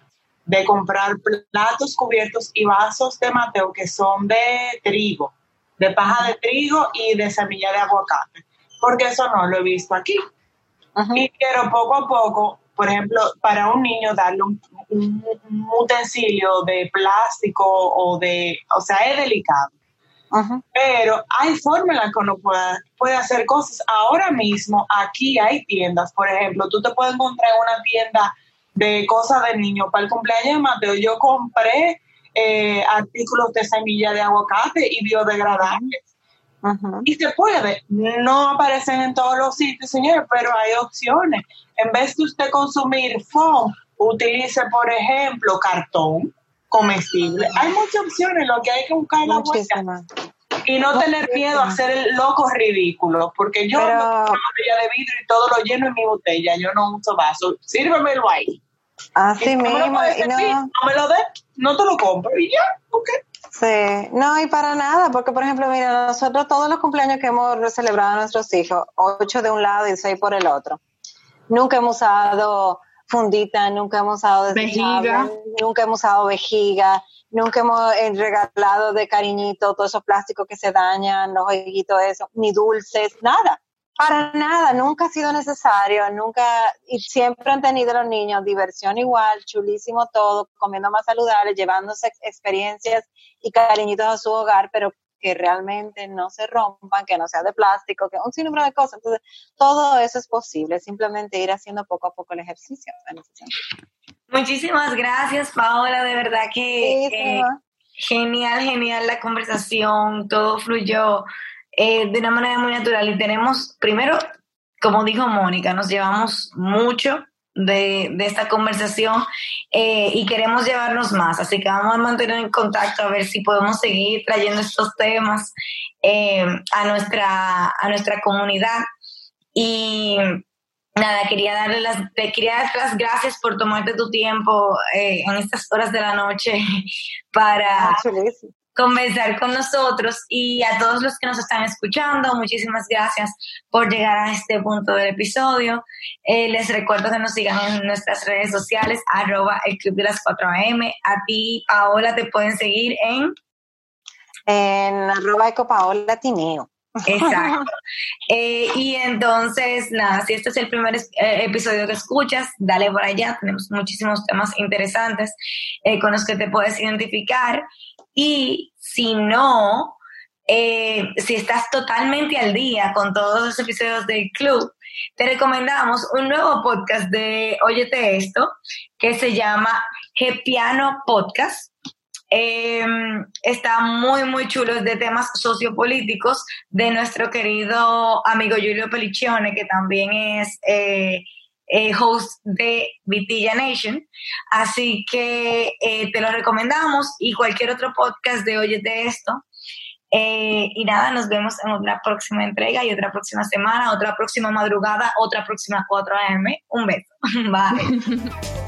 de comprar platos cubiertos y vasos de Mateo que son de trigo, de paja de trigo y de semilla de aguacate, porque eso no lo he visto aquí. Y quiero poco a poco, por ejemplo, para un niño darle un, utensilio de plástico o de, o sea, es delicado. Pero hay formas en las que uno puede, puede hacer cosas. Ahora mismo aquí hay tiendas, por ejemplo, tú te puedes encontrar en una tienda de cosas del niño. Para el cumpleaños de Mateo yo compré eh, artículos de semilla de aguacate y biodegradables. Y se puede, no aparecen en todos los sitios, señores, pero hay opciones. En vez de usted consumir foam, utilice, por ejemplo, cartón comestible. Hay muchas opciones, lo que hay que buscar en la vuelta. Y no tener miedo a hacer el loco ridículo, porque yo pero... no botella de vidrio y todo lo lleno en mi botella, yo no uso vaso, sírvemelo ahí. Así mismo. No me lo, no te lo compro y ya, ok. Sí, no, y para nada, porque por ejemplo, mira, nosotros todos los cumpleaños que hemos celebrado a nuestros hijos, ocho de un lado y seis por el otro, nunca hemos usado fundita, nunca hemos usado vejiga, nunca hemos usado vejiga, nunca hemos eh, regalado de cariñito todos esos plásticos que se dañan, los jueguitos, eso, ni dulces, nada. Para nada, nunca ha sido necesario, nunca, y siempre han tenido los niños diversión igual, chulísimo todo, comiendo más saludable, llevándose experiencias y cariñitos a su hogar, pero que realmente no se rompan, que no sea de plástico, que un sinnúmero de cosas. Entonces, todo eso es posible, simplemente ir haciendo poco a poco el ejercicio. Muchísimas gracias, Paola, de verdad que eh, genial, genial la conversación, todo fluyó eh, de una manera muy natural. Y tenemos, primero, como dijo Mónica, nos llevamos mucho de, esta conversación eh, y queremos llevarnos más. Así que vamos a mantener en contacto a ver si podemos seguir trayendo estos temas eh, a, nuestra, a nuestra comunidad. Y nada, quería darle las, te quería dar las gracias por tomarte tu tiempo en estas horas de la noche [laughs] para, conversar con nosotros y a todos los que nos están escuchando, muchísimas gracias por llegar a este punto del episodio. Eh, les recuerdo que nos sigan en nuestras redes sociales, arroba el club de las 4am. A ti, Paola, te pueden seguir en... En arroba ecopaolatineo. Exacto. Eh, y entonces, nada, si este es el primer eh, episodio que escuchas, dale por allá. Tenemos muchísimos temas interesantes con los que te puedes identificar. Y si no, eh, si estás totalmente al día con todos los episodios del club, te recomendamos un nuevo podcast de Óyete Esto, que se llama Piano Podcast. Em, está muy, muy chulo, de temas sociopolíticos de nuestro querido amigo Julio Pelicione, que también es eh, eh, host de Vitilla Nation. Así que eh, te lo recomendamos y cualquier otro podcast de Oye de esto. Eh, y nada, nos vemos en otra próxima entrega y otra próxima semana, otra próxima madrugada, otra próxima 4 AM. Un beso. [laughs] Bye. [laughs]